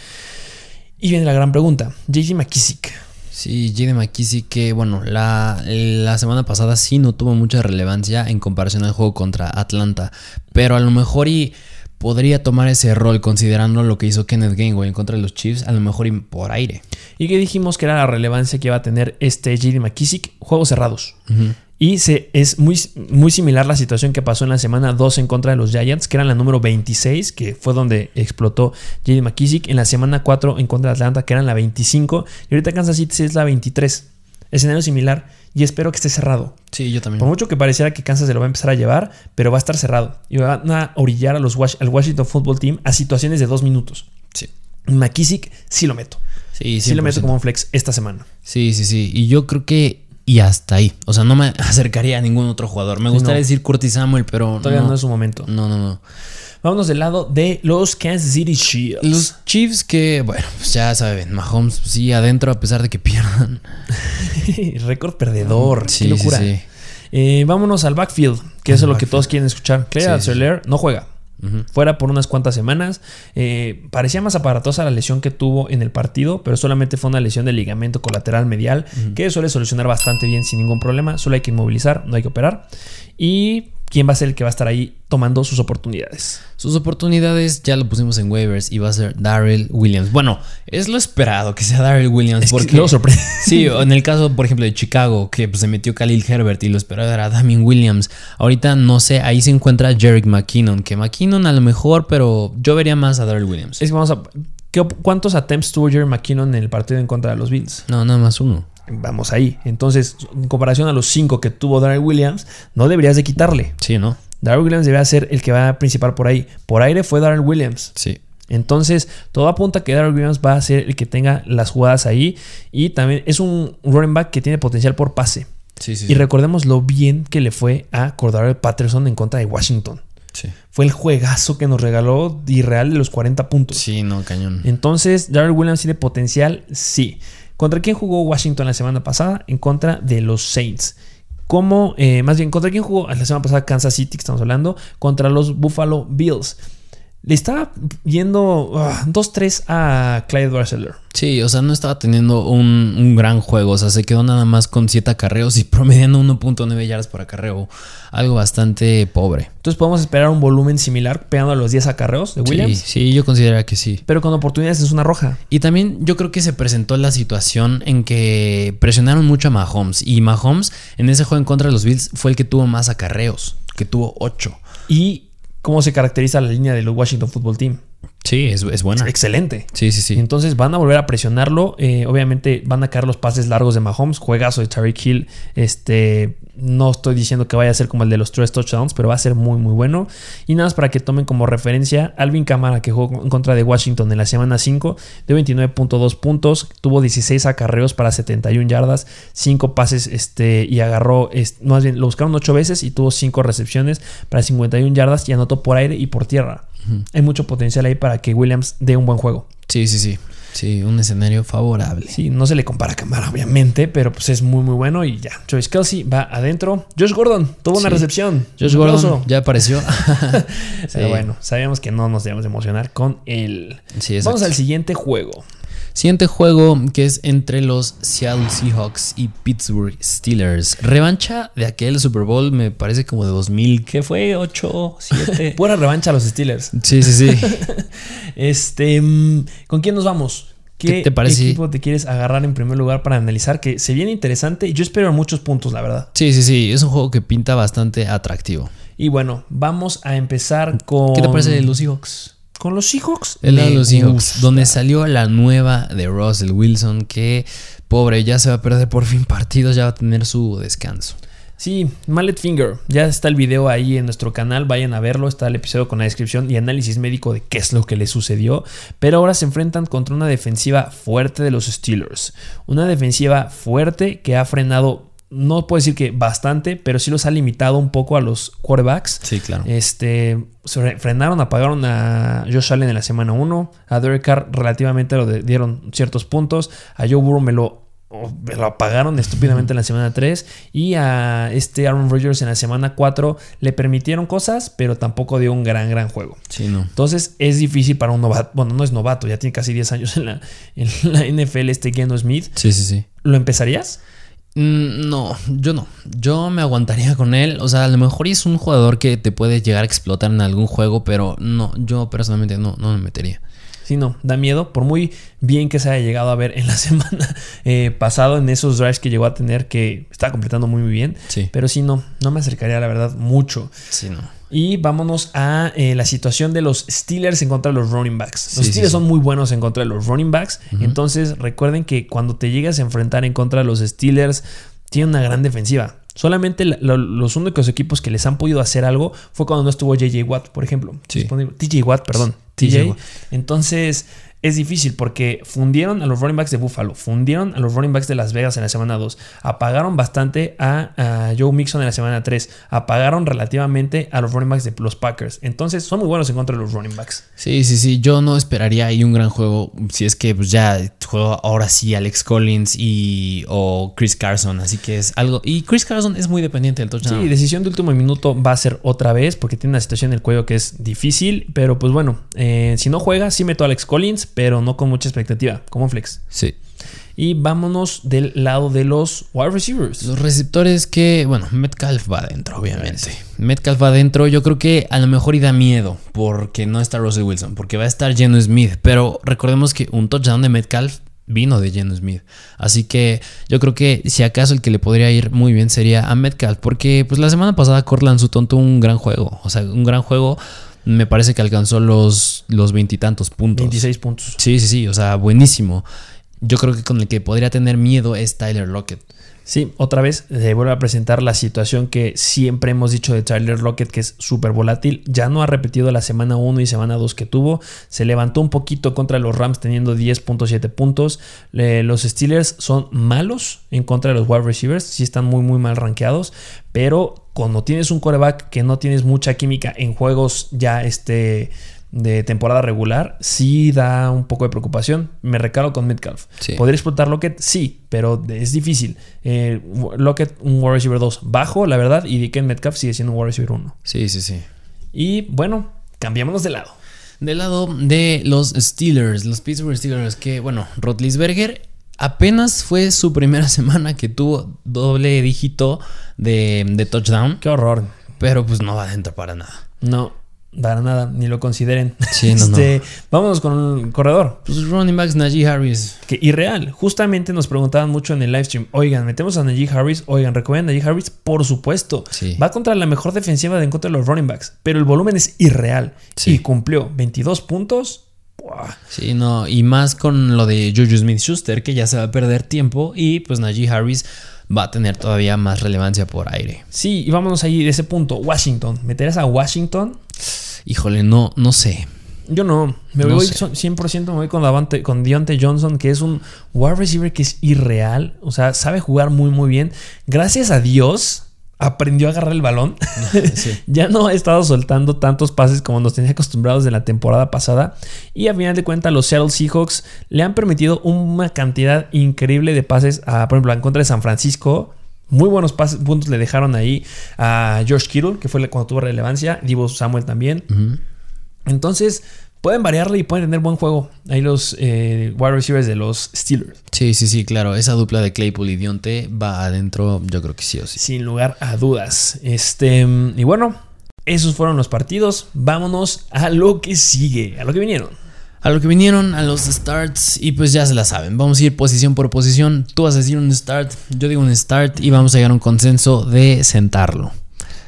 Y viene la gran pregunta, JJ McKissick. Sí, JJ McKissick que, bueno, la, la, semana pasada sí no tuvo mucha relevancia en comparación al juego contra Atlanta, pero a lo mejor y podría tomar ese rol considerando lo que hizo Kenneth Gainwell en contra de los Chiefs, a lo mejor y por aire. ¿Y qué dijimos que era la relevancia que iba a tener este JD McKissick? Juegos cerrados. Y se, es muy, muy similar la situación que pasó en la semana 2 en contra de los Giants, que eran la número 26, que fue donde explotó JD McKissick. En la semana 4 en contra de Atlanta, que eran la 25. Y ahorita Kansas City es la 23. Escenario similar. Y espero que esté cerrado. Sí, yo también. Por mucho que pareciera que Kansas se lo va a empezar a llevar, pero va a estar cerrado. Y van a orillar a los, al Washington Football Team a situaciones de dos minutos. Sí. McKissick sí lo meto. Sí, sí lo meto como un flex esta semana. Sí, sí, sí. Y yo creo que y hasta ahí. O sea, no me acercaría a ningún otro jugador. Me gustaría decir Curtis Samuel, pero. Todavía no, es su momento. No, no, no. Vámonos del lado de los Kansas City Chiefs. Los Chiefs que, bueno, pues ya saben, Mahomes sí adentro a pesar de que pierdan. Récord perdedor. Qué locura. Eh, vámonos al backfield, que es lo que todos quieren escuchar. Claire sí, no juega. Fuera por unas cuantas semanas. Eh, parecía más aparatosa la lesión que tuvo en el partido, pero solamente fue una lesión de ligamento colateral medial que suele solucionar bastante bien sin ningún problema. Solo hay que inmovilizar, no hay que operar. Y quién va a ser el que va a estar ahí tomando sus oportunidades. Sus oportunidades ya lo pusimos en waivers y va a ser Darrell Williams. Bueno, es lo esperado que sea Darrell Williams. porque lo sorprende. Sí, en el caso, por ejemplo, de Chicago, que pues, se metió Khalil Herbert y lo esperado era Damien Williams. Ahorita no sé, ahí se encuentra Jerick McKinnon, que McKinnon a lo mejor, pero yo vería más a Darrell Williams. Es que vamos a. ¿Cuántos attempts tuvo Jerick McKinnon en el partido en contra de los Bills? No, nada más uno vamos ahí. Entonces, en comparación a los cinco que tuvo Darrell Williams, no deberías de quitarle. Sí, ¿no? Darrell Williams debería ser el que va a principal por ahí. Por aire fue Darrell Williams. Sí. Entonces, todo apunta a que Darrell Williams va a ser el que tenga las jugadas ahí. Y también es un running back que tiene potencial por pase. Sí, sí, y recordemos lo bien que le fue a Cordero Patterson en contra de Washington. Sí. Fue el juegazo que nos regaló irreal de los 40 puntos. Sí, no, cañón. Entonces, Darrell Williams tiene potencial, sí. ¿Contra quién jugó Washington la semana pasada? En contra de los Saints. ¿Cómo, eh, más bien, contra quién jugó la semana pasada Kansas City, que estamos hablando? Contra los Buffalo Bills. Le estaba yendo ah, 2-3 a Clyde Barceller. Sí, o sea, no estaba teniendo un, un, gran juego. O sea, se quedó nada más con 7 acarreos y promediando 1.9 yardas por acarreo. Algo bastante pobre. Entonces podemos esperar un volumen similar pegando a los 10 acarreos de Williams. Sí, sí, yo considero que sí. Pero con oportunidades es una roja. Y también yo creo que se presentó la situación en que presionaron mucho a Mahomes. Y Mahomes en ese juego en contra de los Bills fue el que tuvo más acarreos, que tuvo 8. Y cómo se caracteriza la línea del Washington Football Team. Sí, es, es buena. excelente. Sí, sí, sí. Entonces van a volver a presionarlo. Eh, obviamente van a caer los pases largos de Mahomes. Juegazo de Tariq Hill. Este, no estoy diciendo que vaya a ser como el de los tres touchdowns, pero va a ser muy, muy bueno. Y nada más para que tomen como referencia, Alvin Kamara, que jugó en contra de Washington en la semana 5, de 29.2 puntos, tuvo 16 acarreos para 71 yardas, 5 pases este, y agarró, más bien, lo buscaron 8 veces y tuvo 5 recepciones para 51 yardas y anotó por aire y por tierra. Hay mucho potencial ahí para que Williams dé un buen juego. Sí, sí, sí. Sí, un escenario favorable. Sí, no se le compara a Camara, obviamente, pero pues es muy, muy bueno y ya. Joyce Kelsey va adentro. Josh Gordon tuvo una recepción. Josh Gordon ya apareció. pero bueno, sabíamos que no nos debíamos de emocionar con él. Vamos al siguiente juego. Siguiente juego que es entre los Seattle Seahawks y Pittsburgh Steelers. Revancha de aquel Super Bowl, me parece como de 2000, ¿qué fue? 8, 7. Pura revancha a los Steelers. Sí, sí, sí. este, mm, ¿con quién nos vamos? ¿Qué, te parece? equipo te quieres agarrar en primer lugar para analizar? Que se viene interesante y yo espero muchos puntos, la verdad. Sí, sí, sí. Es un juego que pinta bastante atractivo. Y bueno, vamos a empezar con. ¿Qué te parece de los Seahawks? Con los Seahawks. El de los Seahawks, donde salió la nueva de Russell Wilson, que pobre, ya se va a perder por fin partidos, ya va a tener su descanso. Sí, Mallet Finger. Ya está el video ahí en nuestro canal. Vayan a verlo. Está el episodio con la descripción y análisis médico de qué es lo que le sucedió. Pero ahora se enfrentan contra una defensiva fuerte de los Steelers. Una defensiva fuerte que ha frenado no puedo decir que bastante, pero sí los ha limitado un poco a los quarterbacks. Sí, claro. Este, frenaron, apagaron a Josh Allen en la semana 1. A Derek Carr relativamente lo dieron ciertos puntos. A Joe Burrow me lo, lo apagaron estúpidamente en la semana 3. Y a este Aaron Rodgers en la semana 4 le permitieron cosas, pero tampoco dio un gran, gran juego. Sí, no. Entonces es difícil para un novato. Bueno, no es novato, ya tiene casi 10 años en la, en la NFL este Geno Smith. Sí, sí, sí. ¿Lo empezarías? Mm, no, yo no. Yo me aguantaría con él. O sea, a lo mejor es un jugador que te puede llegar a explotar en algún juego, pero no, yo personalmente no, no me metería. Sí, no, da miedo. Por muy bien que se haya llegado a ver en la semana eh, pasado, en esos drives que llegó a tener, que está completando muy, muy bien. Sí. Pero sí, no, no me acercaría, la verdad, mucho. Sí, no. Y vámonos a eh, la situación de los Steelers en contra de los running backs. Los Steelers son muy buenos en contra de los running backs. Entonces recuerden que cuando te llegas a enfrentar en contra de los Steelers, tienen una gran defensiva. Solamente los únicos equipos que les han podido hacer algo fue cuando no estuvo JJ Watt, por ejemplo. TJ Watt, perdón. TJ. Entonces, es difícil porque fundieron a los running backs de Buffalo, fundieron a los running backs de Las Vegas en la semana 2, apagaron bastante a, Joe Mixon en la semana 3, apagaron relativamente a los running backs de los Packers. Entonces son muy buenos en contra de los running backs. Sí, sí, sí, yo no esperaría ahí un gran juego si es que pues, ya juego ahora sí Alex Collins y o Chris Carson, así que es algo... Y Chris Carson es muy dependiente del touchdown. Sí, decisión de último minuto va a ser otra vez porque tiene una situación en el cuello que es difícil, pero pues bueno, eh, si no juega, sí meto a Alex Collins, pero no con mucha expectativa, como flex. Sí. Y vámonos del lado de los wide receivers. Los receptores que, bueno, Metcalf va adentro, obviamente. Metcalf va adentro, yo creo que a lo mejor y da miedo porque no está Russell Wilson, porque va a estar Geno Smith, pero recordemos que un touchdown de Metcalf vino de Geno Smith. Así que yo creo que si acaso el que le podría ir muy bien sería a Metcalf, porque pues la semana pasada Cortland Sutton tuvo un gran juego, o sea, un gran juego me parece que alcanzó los los veintitantos puntos. 26 puntos. Sí, sí, sí, o sea, buenísimo. Yo creo que con el que podría tener miedo es Tyler Lockett. Sí, otra vez se vuelve a presentar la situación que siempre hemos dicho de Tyler Lockett, que es súper volátil. Ya no ha repetido la semana 1 y semana 2 que tuvo. Se levantó un poquito contra los Rams teniendo 10.7 puntos. los Steelers son malos en contra de los wide receivers. Sí están muy, muy mal rankeados. Pero cuando tienes un coreback que no tienes mucha química en juegos ya este de temporada regular, sí da un poco de preocupación. Me recalo con Metcalf. ¿Podría explotar Lockett? Sí, pero es difícil. Eh, Lockett, un wide receiver 2 bajo, la verdad, y Dicken Metcalf sigue siendo un wide receiver 1. Sí, sí, sí. Y bueno, cambiémonos de lado. Del lado de los Steelers, los Pittsburgh Steelers, que bueno, Rotlisberger apenas fue su primera semana que tuvo doble dígito de, de touchdown. Qué horror. Pero pues no va adentro para nada. No, para nada, ni lo consideren. Sí, no, este, Vámonos con el corredor. Pues running backs Najee Harris. Que irreal. Justamente nos preguntaban mucho en el live stream. Oigan, metemos a Najee Harris. Oigan, ¿recomiendan a Najee Harris? Por supuesto. Sí. Va contra la mejor defensiva de en contra de los running backs. Pero el volumen es irreal. Sí. Y cumplió 22 puntos. Buah. Sí, no, y más con lo de Juju Smith Schuster, que ya se va a perder tiempo. Y pues Najee Harris va a tener todavía más relevancia por aire. Sí, y vámonos ahí de ese punto. Washington. ¿Meterás a Washington? Híjole, no, no sé. Yo no, me No voy sé. son- 100% me voy con, Davante, con Deontay Johnson, que es un wide receiver que es irreal, o sea, sabe jugar muy muy bien. Gracias a Dios aprendió a agarrar el balón. Sí. ya no ha estado soltando tantos pases como nos tenía acostumbrados de la temporada pasada. Y a final de cuentas, los Seattle Seahawks le han permitido una cantidad increíble de pases, a, por ejemplo, en contra de San Francisco. Muy buenos pases, puntos le dejaron ahí a George Kittle, que fue cuando tuvo relevancia. Divo Samuel también. Entonces, pueden variarle y pueden tener buen juego. Ahí los eh, wide receivers de los Steelers. Sí, sí, sí, claro. Esa dupla de Claypool y Dionte va adentro, yo creo que sí o sí. Sin lugar a dudas. Este, y bueno, esos fueron los partidos. Vámonos a lo que sigue, a lo que vinieron. A lo que vinieron, a los starts, y pues ya se la saben. Vamos a ir posición por posición. Tú vas a decir un start, yo digo un start, y vamos a llegar a un consenso de sentarlo.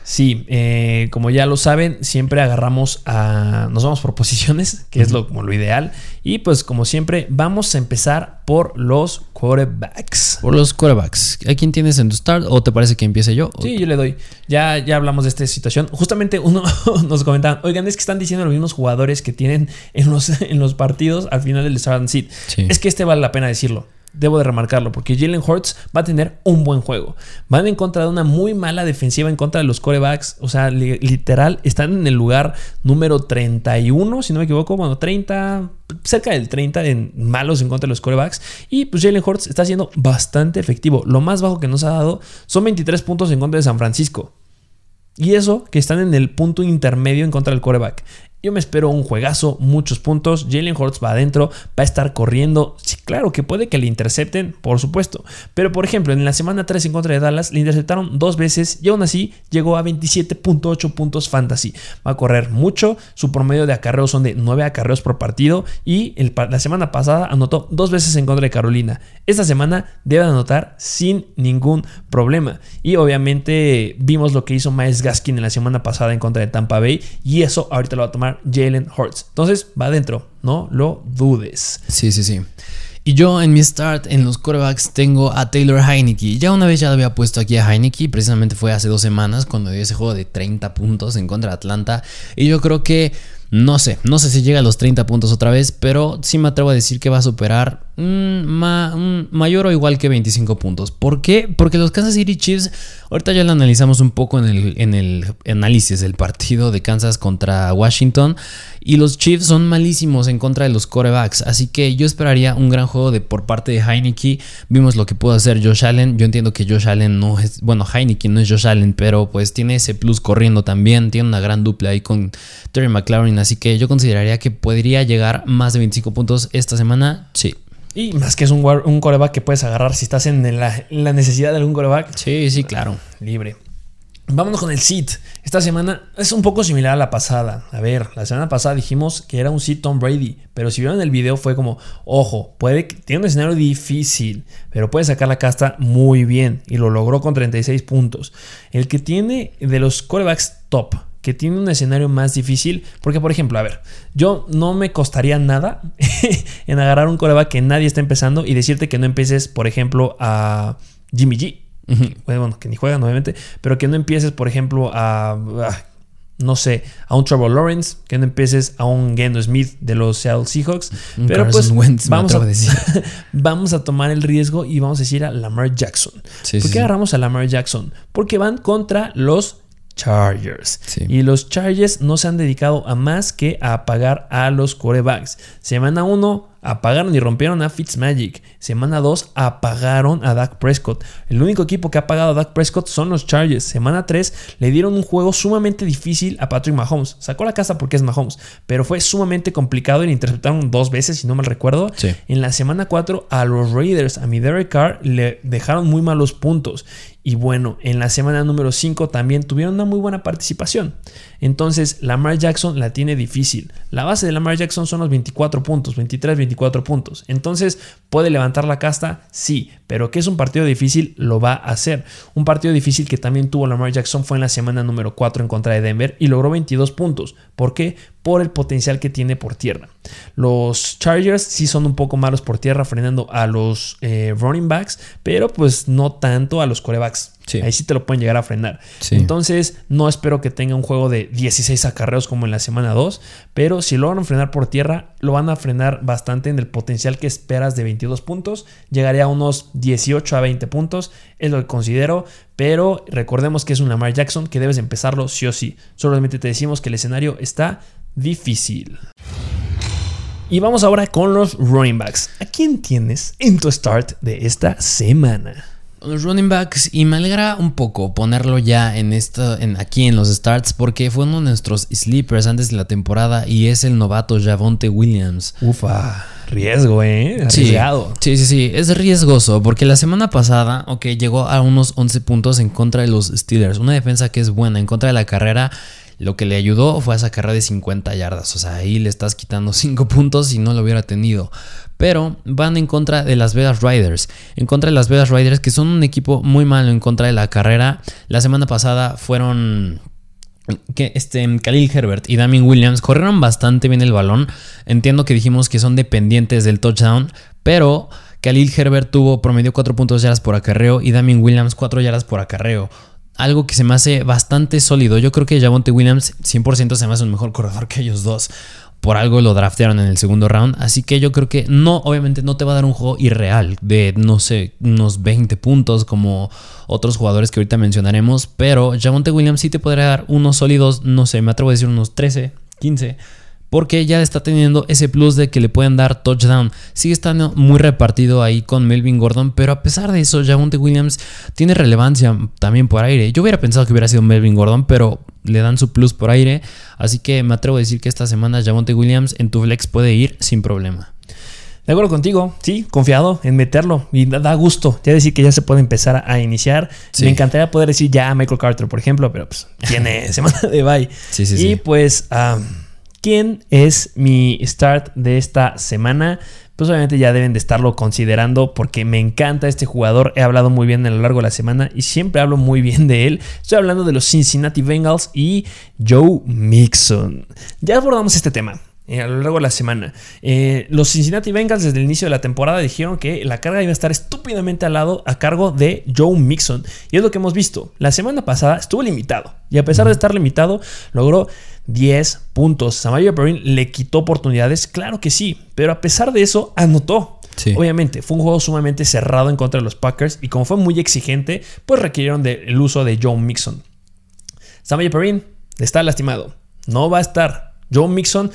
Sí, eh, como ya lo saben, siempre agarramos a. Nos vamos por posiciones, que es lo, como lo ideal. Y pues, como siempre, vamos a empezar por los quarterbacks. Por los quarterbacks, ¿a quién tienes en tu start? ¿O te parece que empiece yo? Sí, yo le doy. Ya, ya hablamos de esta situación. Justamente uno nos comentaban, oigan, es que están diciendo los mismos jugadores que tienen en los, en los partidos al final del start and sit. Sí. Es que este vale la pena decirlo. Debo de remarcarlo porque Jalen Hurts va a tener un buen juego. Van en contra de una muy mala defensiva en contra de los corebacks. O sea, li- literal, están en el lugar número 31, si no me equivoco. Bueno, 30, cerca del 30 en malos en contra de los corebacks. Y pues Jalen Hurts está siendo bastante efectivo. Lo más bajo que nos ha dado son 23 puntos en contra de San Francisco. Y eso que están en el punto intermedio en contra del coreback. Yo me espero un juegazo, muchos puntos. Jalen Hurts va adentro, va a estar corriendo. Sí, claro que puede que le intercepten, por supuesto. Pero por ejemplo, en la semana 3 en contra de Dallas le interceptaron dos veces y aún así llegó a 27.8 puntos fantasy. Va a correr mucho. Su promedio de acarreos son de 9 acarreos por partido. Y la semana pasada anotó dos veces en contra de Carolina. Esta semana debe anotar sin ningún problema. Y obviamente vimos lo que hizo Miles Gaskin en la semana pasada en contra de Tampa Bay. Y eso ahorita lo va a tomar Jalen Hurts. Entonces va adentro, no lo dudes. Sí, sí, sí. Y yo en mi start en los quarterbacks tengo a Taylor Heineke. Ya una vez ya había puesto aquí a Heineke, precisamente fue hace dos semanas cuando dio ese juego de 30 puntos en contra de Atlanta. Y yo creo que, no sé, no sé si llega a los 30 puntos otra vez, pero sí me atrevo a decir que va a superar mm, ma- mm, mayor o igual que 25 puntos. ¿Por qué? Porque los Kansas City Chiefs, ahorita ya lo analizamos un poco en el, en el análisis del partido de Kansas contra Washington. Y los Chiefs son malísimos en contra de los corebacks. Así que yo esperaría un gran juego de por parte de Heineke. Vimos lo que pudo hacer Josh Allen. Yo entiendo que Josh Allen no es. Bueno, Heineke no es Josh Allen, pero pues tiene ese plus corriendo también. Tiene una gran dupla ahí con Terry McLaurin. Así que yo consideraría que podría llegar más de 25 puntos esta semana. Sí. Y más que es un, war- un coreback que puedes agarrar si estás en la, en la necesidad de algún coreback Sí, sí, claro. libre. Vámonos con el sit. Esta semana es un poco similar a la pasada. A ver, la semana pasada dijimos que era un sit Tom Brady, pero si vieron el video fue como, ojo, puede que tiene un escenario difícil, pero puede sacar la casta muy bien y lo logró con 36 puntos. El que tiene de los corebacks top, que tiene un escenario más difícil, porque por ejemplo, a ver, yo no me costaría nada en agarrar un coreback que nadie está empezando y decirte que no empieces, por ejemplo, a Jimmy G. Bueno, que ni juegan, obviamente, pero que no empieces, por ejemplo, a. a, no sé, a un Trevor Lawrence, que no empieces a un Geno Smith de los Seattle Seahawks. Un Pero Carson pues Wentz, vamos, a, a decir. vamos a tomar el riesgo y vamos a decir a Lamar Jackson. Sí, ¿Por sí, qué sí. agarramos a Lamar Jackson? Porque van contra los Chargers. Sí. Y los Chargers no se han dedicado a más que a pagar a los corebacks. Semana 1 apagaron y rompieron a Fitzmagic. Semana 2 apagaron a Dak Prescott. El único equipo que ha apagado a Dak Prescott son los Chargers. Semana 3 le dieron un juego sumamente difícil a Patrick Mahomes. Sacó la casa porque es Mahomes, pero fue sumamente complicado y le interceptaron dos veces, si no mal recuerdo. En la semana 4 a los Raiders, a mi Derek Carr, le dejaron muy malos puntos. Y bueno, en la semana número 5 también tuvieron una muy buena participación. Entonces, Lamar Jackson la tiene difícil. La base de Lamar Jackson son los 24 puntos, 23, 24 puntos. Entonces, ¿puede levantar la casta? Sí, pero que es un partido difícil, lo va a hacer. Un partido difícil que también tuvo Lamar Jackson fue en la semana número 4 en contra de Denver y logró 22 puntos. ¿Por qué? Por el potencial que tiene por tierra. Los Chargers sí son un poco malos por tierra, frenando a los eh, running backs, pero pues no tanto a los corebacks. Ahí sí te lo pueden llegar a frenar. Entonces, no espero que tenga un juego de 16 acarreos como en la semana 2, pero si lo van a frenar por tierra, lo van a frenar bastante en el potencial que esperas de 22 puntos. Llegaría a unos 18 a 20 puntos, es lo que considero, pero recordemos que es un Lamar Jackson que debes empezarlo sí o sí. Solamente te decimos que el escenario está difícil. Y vamos ahora con los running backs. ¿A quién tienes en tu start de esta semana? Los running backs, y me alegra un poco ponerlo ya en esto, en, aquí en los starts, porque fue uno de nuestros sleepers antes de la temporada y es el novato Javonte Williams. Ufa, riesgo, ¿eh? Arriesgado. Sí, sí, sí, es riesgoso, porque la semana pasada, ok, llegó a unos 11 puntos en contra de los Steelers, una defensa que es buena en contra de la carrera lo que le ayudó fue a esa carrera de 50 yardas. O sea, ahí le estás quitando 5 puntos si no lo hubiera tenido. Pero van en contra de las Vegas Riders. En contra de las Vegas Riders, que son un equipo muy malo en contra de la carrera. La semana pasada fueron que este Khalil Herbert y Damien Williams corrieron bastante bien el balón. Entiendo que dijimos que son dependientes del touchdown, pero Khalil Herbert tuvo promedio 4 puntos yardas por acarreo y Damien Williams 4 yardas por acarreo algo que se me hace bastante sólido. Yo creo que Javonte Williams 100% se me hace un mejor corredor que ellos dos. Por algo lo draftearon en el segundo round. Así que yo creo que no, obviamente no te va a dar un juego irreal de, no sé, unos 20 puntos como otros jugadores que ahorita mencionaremos. Pero Javonte Williams sí te podría dar unos sólidos, no sé, me atrevo a decir unos 13, 15 porque ya está teniendo ese plus de que le pueden dar touchdown. Sigue estando muy repartido ahí con Melvin Gordon, pero a pesar de eso, Javonte Williams tiene relevancia también por aire. Yo hubiera pensado que hubiera sido Melvin Gordon, pero le dan su plus por aire, así que me atrevo a decir que esta semana Javonte Williams en tu flex puede ir sin problema. De acuerdo contigo, sí, confiado en meterlo y da gusto ya decir que ya se puede empezar a, iniciar. Me encantaría poder decir ya a Michael Carter, por ejemplo, pero pues tiene semana de bye. Sí, sí, y pues... ¿Quién es mi start de esta semana? Pues obviamente ya deben de estarlo considerando porque me encanta este jugador. He hablado muy bien a lo largo de la semana y siempre hablo muy bien de él. Estoy hablando de los Cincinnati Bengals y Joe Mixon. Ya abordamos este tema. Eh, a lo largo de la semana. Eh, los Cincinnati Bengals desde el inicio de la temporada dijeron que la carga iba a estar estúpidamente al lado a cargo de Joe Mixon. Y es lo que hemos visto. La semana pasada estuvo limitado. Y a pesar de estar limitado, logró 10 puntos. Samaria Perrin le quitó oportunidades, claro que sí, pero a pesar de eso, anotó. Obviamente, fue un juego sumamente cerrado en contra de los Packers y como fue muy exigente, pues requirieron del uso de Joe Mixon. Samaria Perrin está lastimado, no va a estar. Joe Mixon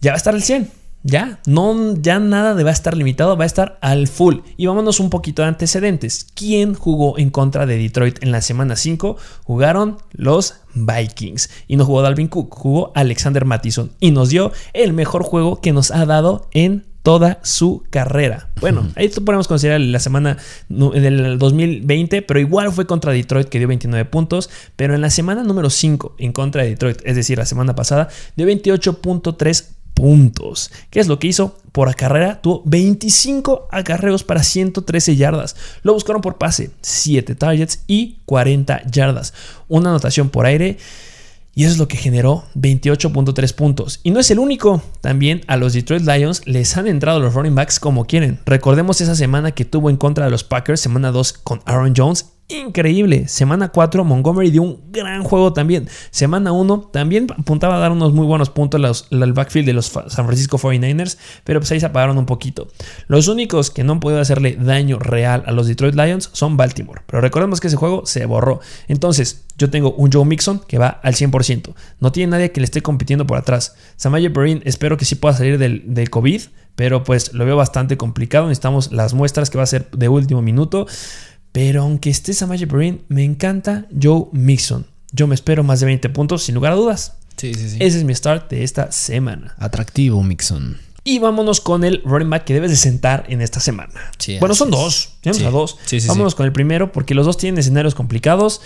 ya va a estar al 100. Ya, no, ya nada de va a estar limitado, va a estar al full. Y vámonos un poquito de antecedentes. ¿Quién jugó en contra de Detroit en la semana 5? Jugaron los Vikings. Y no jugó Dalvin Cook, jugó Alexander Mattison. Y nos dio el mejor juego que nos ha dado en toda su carrera. Bueno, ahí podemos considerar la semana del 2020, pero igual fue contra Detroit que dio 29 puntos, pero en la semana número 5 en contra de Detroit, es decir, la semana pasada, dio 28.3 puntos. ¿Qué es lo que hizo? Por carrera tuvo 25 acarreos para 113 yardas. Lo buscaron por pase, 7 targets y 40 yardas. Una anotación por aire. Y eso es lo que generó 28.3 puntos. Y no es el único. También a los Detroit Lions les han entrado los running backs como quieren. Recordemos esa semana que tuvo en contra de los Packers, semana 2 con Aaron Jones increíble. Semana 4, Montgomery dio un gran juego también. Semana 1 también apuntaba a dar unos muy buenos puntos al backfield de los San Francisco 49ers, pero pues ahí se apagaron un poquito. Los únicos que no han podido hacerle daño real a los Detroit Lions son Baltimore, pero recordemos que ese juego se borró. Entonces, yo tengo un Joe Mixon que va al 100%. No tiene nadie que le esté compitiendo por atrás. Samaje Perrin espero que sí pueda salir del, del COVID, pero pues lo veo bastante complicado. Necesitamos las muestras que va a ser de último minuto. Pero aunque esté Samaje Perrin, me encanta Joe Mixon. Yo me espero más de 20 puntos, sin lugar a dudas. Sí, sí, sí. Ese es mi start de esta semana. Atractivo, Mixon. Y vámonos con el running back que debes de sentar en esta semana. bueno, son dos. Tenemos a dos. vámonos con el primero porque los dos tienen escenarios complicados.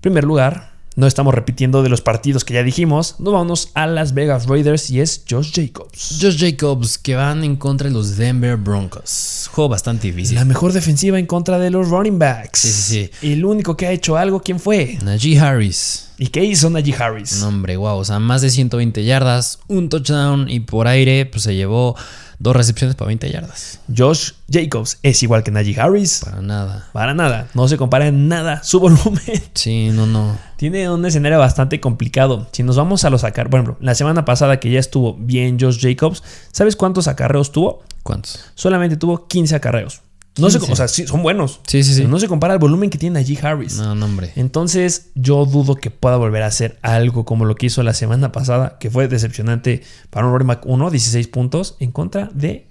primer lugar, no estamos repitiendo de los partidos que ya dijimos. Nos vamos a Las Vegas Raiders y es Josh Jacobs. Josh Jacobs que van en contra de los Denver Broncos. Juego bastante difícil. La mejor defensiva en contra de los running backs. Sí, sí, sí. El único que ha hecho algo, ¿quién fue? Najee Harris. ¿Y qué hizo Najee Harris? No, hombre, wow. O sea, más de 120 yardas, un touchdown y por aire, pues se llevó Dos recepciones para 20 yardas. Josh Jacobs es igual que Najee Harris. Para nada. Para nada. No se compara en nada su volumen. Sí, no, no. Tiene un escenario bastante complicado. Si nos vamos a los sacar, por ejemplo, la semana pasada que ya estuvo bien Josh Jacobs, ¿sabes cuántos acarreos tuvo? ¿Cuántos? Solamente tuvo 15 acarreos. No se, o sea, sí, son buenos. Sí, sí, sí. No se compara al volumen que tiene allí Harris. No, no, hombre. Entonces, yo dudo que pueda volver a hacer algo como lo que hizo la semana pasada, que fue decepcionante para un running back 1, 16 puntos en contra de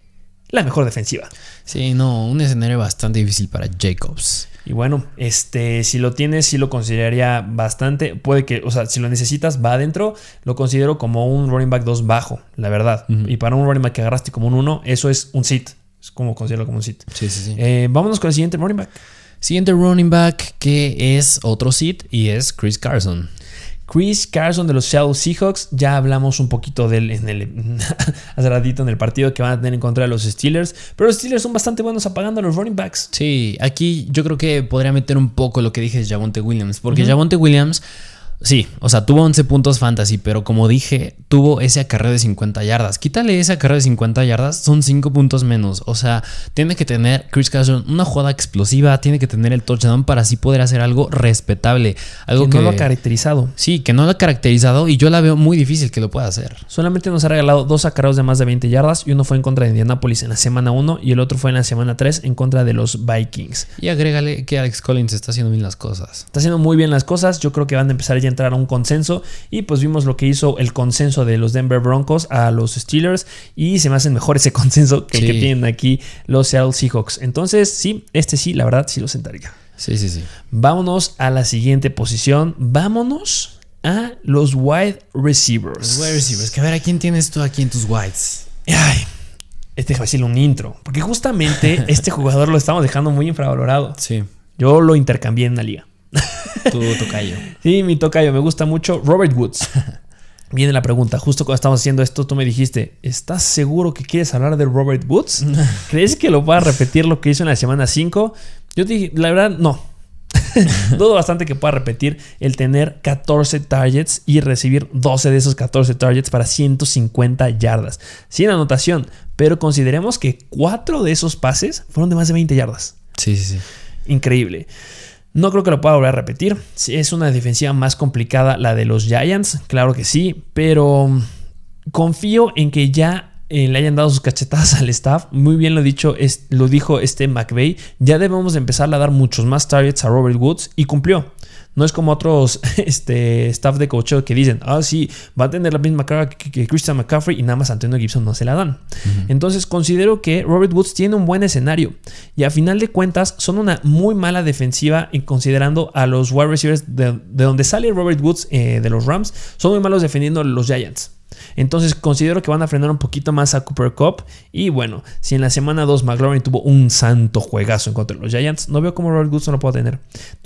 la mejor defensiva. Sí, no, un escenario bastante difícil para Jacobs. Y bueno, este, si lo tienes, sí lo consideraría bastante. Puede que, o sea, si lo necesitas, va adentro. Lo considero como un running back 2 bajo, la verdad. Y para un running back que agarraste como un 1, eso es un sit. Es como considerarlo como un sit. Sí, sí, sí. Eh, vámonos con el siguiente running back. Siguiente running back que es otro sit y es Chris Carson. Chris Carson de los Seattle Seahawks, ya hablamos un poquito de él en el, hace ratito en el partido que van a tener en contra de los Steelers, pero los Steelers son bastante buenos apagando a los running backs. Sí, aquí yo creo que podría meter un poco lo que dije de Javonte Williams, porque Javonte Williams Sí, o sea, tuvo 11 puntos fantasy, pero como dije, tuvo ese acarreo de 50 yardas. Quítale ese acarreo de 50 yardas, son 5 puntos menos. O sea, tiene que tener Chris Carson una jugada explosiva, tiene que tener el touchdown para así poder hacer algo respetable. Algo que, no lo ha caracterizado. Sí, que no lo ha caracterizado y yo la veo muy difícil que lo pueda hacer. Solamente nos ha regalado dos acarreos de más de 20 yardas y uno fue en contra de Indianapolis en la semana 1 y el otro fue en la semana 3 en contra de los Vikings. Y agrégale que Alex Collins está haciendo bien las cosas. Está haciendo muy bien las cosas. Yo creo que van a empezar ya entrar a un consenso. Y pues vimos lo que hizo el consenso de los Denver Broncos a los Steelers. Y se me hacen mejor ese consenso que el que tienen aquí los Seattle Seahawks. Entonces, sí, este sí, la verdad, sí lo sentaría. Sí, sí, sí. Vámonos a la siguiente posición. Vámonos a los wide receivers. Los wide receivers. Que a ver, ¿a quién tienes tú aquí en tus wides? Ay, este a decirle un intro. Porque justamente este jugador lo estamos dejando muy infravalorado. Sí. Yo lo intercambié en la liga. Tu tocayo. sí, mi tocayo, me gusta mucho. Robert Woods. Viene la pregunta, justo cuando estamos haciendo esto, tú me dijiste, ¿estás seguro que quieres hablar de Robert Woods? ¿Crees que lo va a repetir lo que hizo en la semana 5? Yo dije, la verdad, no. Dudo bastante que pueda repetir el tener 14 targets y recibir 12 de esos 14 targets para 150 yardas. Sin anotación, pero consideremos que 4 de esos pases fueron de más de 20 yardas. Sí, sí, sí. Increíble. No creo que lo pueda volver a repetir. Es una defensiva más complicada la de los Giants, claro que sí, pero confío en que ya eh, le hayan dado sus cachetadas al staff. Muy bien lo, dicho, lo dijo este McVeigh. Ya debemos empezar a dar muchos más targets a Robert Woods y cumplió. No es como otros este, staff de coaching que dicen, ah, sí, va a tener la misma carga que, Christian McCaffrey y nada más Antonio Gibson no se la dan. Entonces considero que Robert Woods tiene un buen escenario y a final de cuentas son una muy mala defensiva en considerando a los wide receivers de, donde sale Robert Woods eh, de los Rams, son muy malos defendiendo a los Giants. Entonces considero que van a frenar un poquito más a Cooper Cup. Y bueno, si en la semana 2 McLaurin tuvo un santo juegazo en contra de los Giants, no veo cómo Robert Woods no lo puedo tener.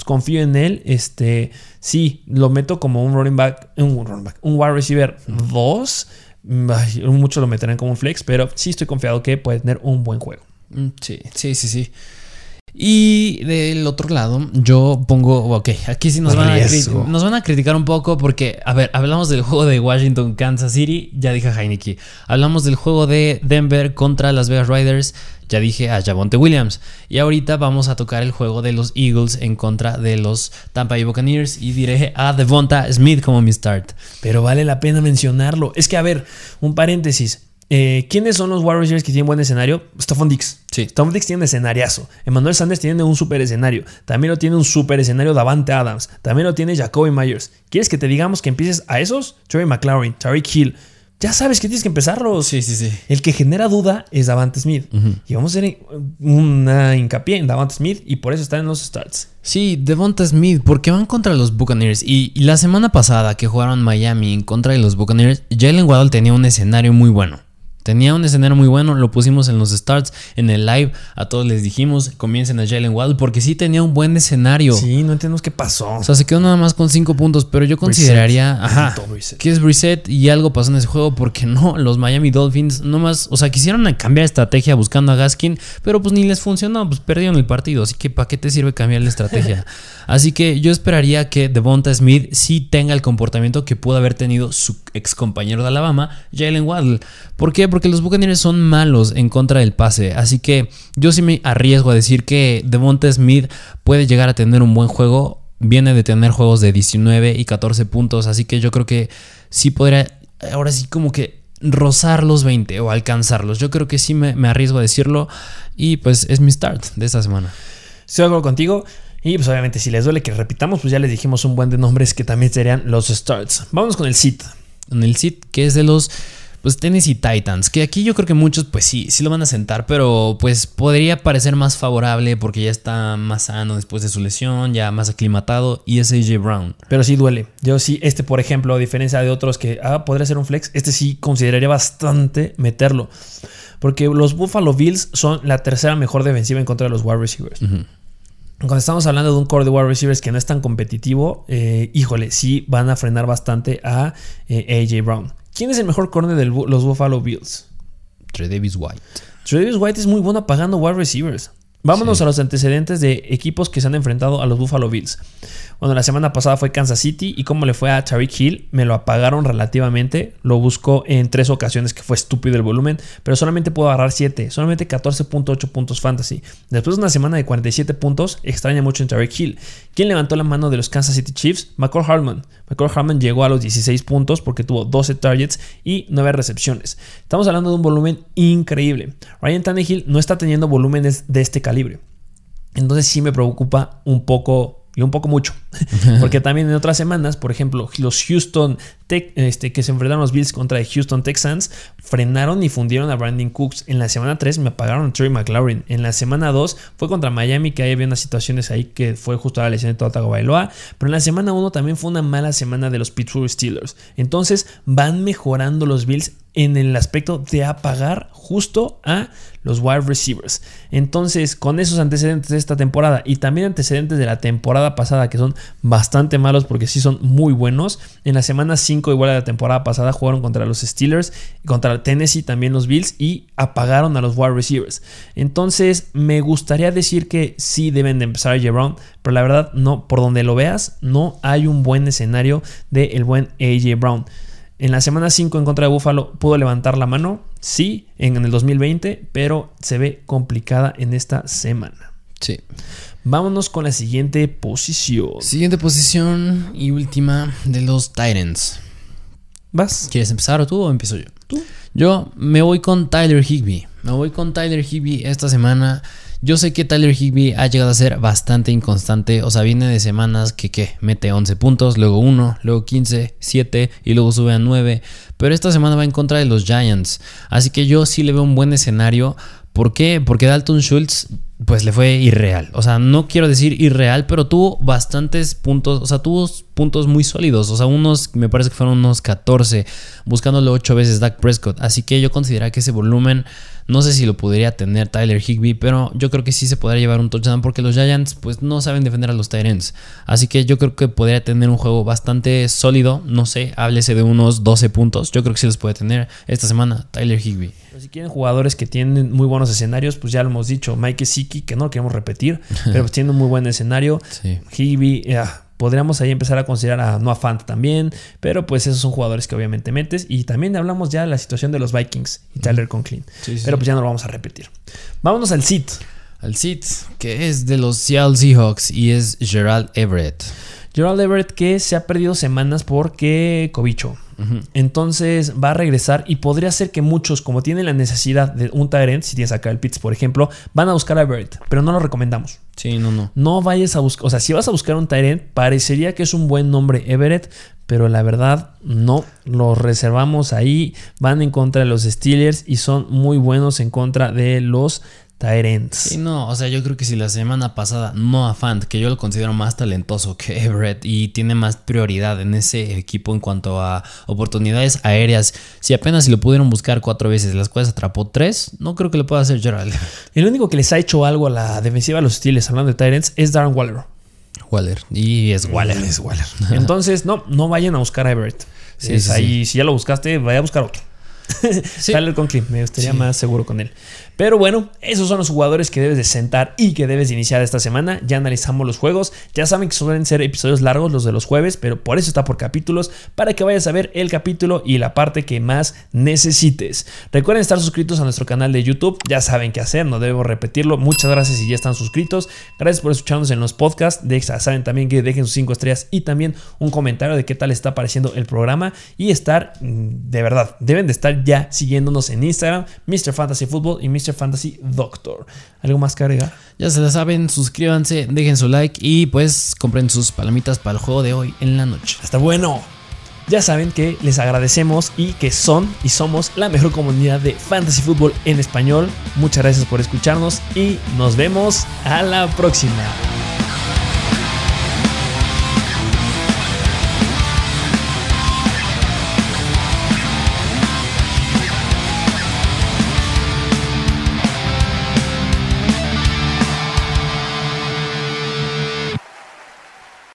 Confío en él. Este, sí, lo meto como un running back, un running back, un wide receiver 2. Muchos lo meterán como un flex, pero sí estoy confiado que puede tener un buen juego. Mm, sí, sí, sí, sí. Y del otro lado, yo pongo, ok, aquí sí nos van, a Riesgo. nos van a criticar un poco porque, a ver, hablamos del juego de Washington, Kansas City, ya dije a Heineke. Hablamos del juego de Denver contra Las Vegas Riders, ya dije a Javonte Williams. Y ahorita vamos a tocar el juego de los Eagles en contra de los Tampa Bay Buccaneers y diré a Devonta Smith como mi start. Pero vale la pena mencionarlo. Es que, a ver, un paréntesis. Eh, ¿Quiénes son los wide receivers que tienen buen escenario? Stephon Dix. Sí. Stephon Dix tiene un escenariazo. Emmanuel Sanders tiene un super escenario. También lo tiene un super escenario Davante Adams. También lo tiene Jacoby Myers. ¿Quieres que te digamos que empieces a esos? Trey McLaurin, Tariq Hill. Ya sabes que tienes que empezarlos. Sí, sí, sí. El que genera duda es Davante Smith. Y vamos a hacer una hincapié en Davante Smith y por eso está en los starts. Sí, Devonta Smith, porque van contra los Buccaneers. Y, y la semana pasada que jugaron Miami en contra de los Buccaneers, Jalen Waddle tenía un escenario muy bueno. Tenía un escenario muy bueno, lo pusimos en los starts, en el live, a todos les dijimos, comiencen a Jalen Waddle, porque sí tenía un buen escenario. Sí, no entendemos qué pasó. O sea, se quedó nada más con 5 puntos, pero yo consideraría ajá, que es Reset y algo pasó en ese juego porque no, los Miami Dolphins nomás, o sea, quisieron cambiar estrategia buscando a Gaskin, pero pues ni les funcionó, pues perdieron el partido, así que ¿para qué te sirve cambiar la estrategia? así que yo esperaría que Devonta Smith sí tenga el comportamiento que pudo haber tenido su ex compañero de Alabama, Jalen Waddle. ¿Por qué? Porque los Buccaneers son malos en contra del pase, así que yo sí me arriesgo a decir que Devonta Smith puede llegar a tener un buen juego viene de tener juegos de 19 y 14 puntos, así que yo creo que sí podría, ahora sí como que rozar los 20 o alcanzarlos. Yo creo que sí me, me arriesgo a decirlo y pues es mi start de esta semana. Estoy de acuerdo contigo. Y pues obviamente si les duele que repitamos, pues ya les dijimos un buen de nombres que también serían los starts. Vámonos con el sit. En el sit que es de los pues Tennessee Titans, que aquí yo creo que muchos pues sí, sí lo van a sentar, pero pues podría parecer más favorable porque ya está más sano después de su lesión, ya más aclimatado y es AJ Brown. Pero sí duele. Yo sí, este por ejemplo, a diferencia de otros que ah, podría ser un flex, este sí consideraría bastante meterlo. Porque los Buffalo Bills son la tercera mejor defensiva en contra de los wide receivers. Cuando estamos hablando de un core de wide receivers que no es tan competitivo, eh, híjole, sí van a frenar bastante a eh, AJ Brown. ¿Quién es el mejor corner de los Buffalo Bills? Davis White. Travis White es muy bueno apagando wide receivers. Vámonos Sí. a los antecedentes de equipos que se han enfrentado a los Buffalo Bills. Bueno, la semana pasada fue Kansas City y cómo le fue a Tariq Hill, me lo apagaron relativamente. Lo buscó en tres ocasiones que fue estúpido el volumen, pero solamente pudo agarrar 7, solamente 14.8 puntos fantasy. Después de una semana de 47 puntos, extraña mucho en Tariq Hill. ¿Quién levantó la mano de los Kansas City Chiefs? McCall Hartman. McCall Hartman llegó a los 16 puntos porque tuvo 12 targets y 9 recepciones. Estamos hablando de un volumen increíble. Ryan Tannehill no está teniendo volúmenes de este calibre. Entonces sí me preocupa un poco y un poco mucho. Porque también en otras semanas, por ejemplo, los Houston Tech, este, que se enfrentaron los Bills contra Houston Texans, frenaron y fundieron a Brandon Cooks. En la semana 3 me apagaron a Trey McLaurin. En la semana 2 fue contra Miami, que ahí había unas situaciones ahí que fue justo a la lesión de Tua Tagovailoa. Pero en la semana 1 también fue una mala semana de los Pittsburgh Steelers. Entonces van mejorando los Bills en el aspecto de apagar justo a los wide receivers. Entonces, con esos antecedentes de esta temporada y también antecedentes de la temporada pasada que son bastante malos porque sí son muy buenos, en la semana 5 igual a la temporada pasada jugaron contra los Steelers, contra Tennessee también los Bills y apagaron a los wide receivers. Entonces, me gustaría decir que sí deben de empezar a J. Brown, pero la verdad no, por donde lo veas, no hay un buen escenario del el buen AJ Brown. En la semana 5 en contra de Buffalo pudo levantar la mano, sí, en el 2020, pero se ve complicada en esta semana. Sí. Vámonos con la siguiente posición. Siguiente posición y última de los Titans. ¿Vas? ¿Quieres empezar o tú o empiezo yo? Yo me voy con Tyler Higby. Me voy con Tyler Higby esta semana. Yo sé que Tyler Higby ha llegado a ser bastante inconstante. O sea, viene de semanas que. Mete 11 puntos, luego 1, luego 15, 7 y luego sube a 9. Pero esta semana va en contra de los Giants. Así que yo sí le veo un buen escenario. ¿Por qué? Porque Dalton Schultz pues le fue irreal. O sea, no quiero decir irreal, pero tuvo bastantes puntos, o sea, tuvo puntos muy sólidos. O sea, unos, me parece que fueron unos 14, buscándole 8 veces Dak Prescott. Así que yo considero que ese volumen, no sé si lo podría tener Tyler Higby, pero yo creo que sí se podría llevar un touchdown porque los Giants pues no saben defender a los Tyrants. Así que yo creo que podría tener un juego bastante sólido, no sé, háblese de unos 12 puntos. Yo creo que sí los puede tener esta semana Tyler Higby. Pero si quieren jugadores que tienen muy buenos escenarios, pues ya lo hemos dicho. Mike Siki que no lo queremos repetir, pero pues tiene un muy buen escenario. Sí. Higby, ah, podríamos ahí empezar a considerar a Noah Fant también, pero pues esos son jugadores que obviamente metes. Y también hablamos ya de la situación de los Vikings y Tyler Conklin, Sí, sí. pero pues ya no lo vamos a repetir. Vámonos al sit. Al sit, que es de los Seattle Seahawks y es Gerald Everett. Gerald Everett que se ha perdido semanas porque cobicho. Entonces va a regresar y podría ser que muchos, como tienen la necesidad de un Tyrant, si tienes acá el Pitts, por ejemplo, van a buscar a Everett, pero no lo recomendamos. Sí, no, no. No vayas a buscar, o sea, si vas a buscar un Tyrant, parecería que es un buen nombre Everett, pero la verdad no, los reservamos ahí, van en contra de los Steelers y son muy buenos en contra de los Tyrants. Sí, no, o sea, yo creo que si la semana pasada Noah Fant, que yo lo considero más talentoso que Everett y tiene más prioridad en ese equipo en cuanto a oportunidades aéreas, si apenas si lo pudieron buscar cuatro veces, las cuales atrapó tres, no creo que lo pueda hacer Gerald. El único que les ha hecho algo a la defensiva de los Steelers, hablando de Tyrants, es Darren Waller. Waller. Y es Waller. Es Waller. Entonces, no, no vayan a buscar a Everett. Si, Sí, es sí, ahí, si ya lo buscaste, vaya a buscar otro. Tyler Conklin, me estaría Sí. más seguro con él. Pero bueno, esos son los jugadores que debes de sentar y que debes de iniciar esta semana. Ya analizamos los juegos. Ya saben que suelen ser episodios largos los de los jueves, pero por eso está por capítulos, para que vayas a ver el capítulo y la parte que más necesites. Recuerden estar suscritos a nuestro canal de YouTube. Ya saben qué hacer, no debo repetirlo. Muchas gracias si ya están suscritos. Gracias por escucharnos en los podcasts. De, ya saben también que dejen sus 5 estrellas y también un comentario de qué tal está pareciendo el programa. Y estar, mm, de verdad, deben de estar ya siguiéndonos en Instagram, Mr. Fantasy Football y Mr. Fantasy Doctor. ¿Algo más que agregar? Ya se la saben, suscríbanse, dejen su like y pues compren sus palomitas para el juego de hoy en la noche. Está bueno. Ya saben que les agradecemos y que son y somos la mejor comunidad de fantasy fútbol en español. Muchas gracias por escucharnos y nos vemos a la próxima.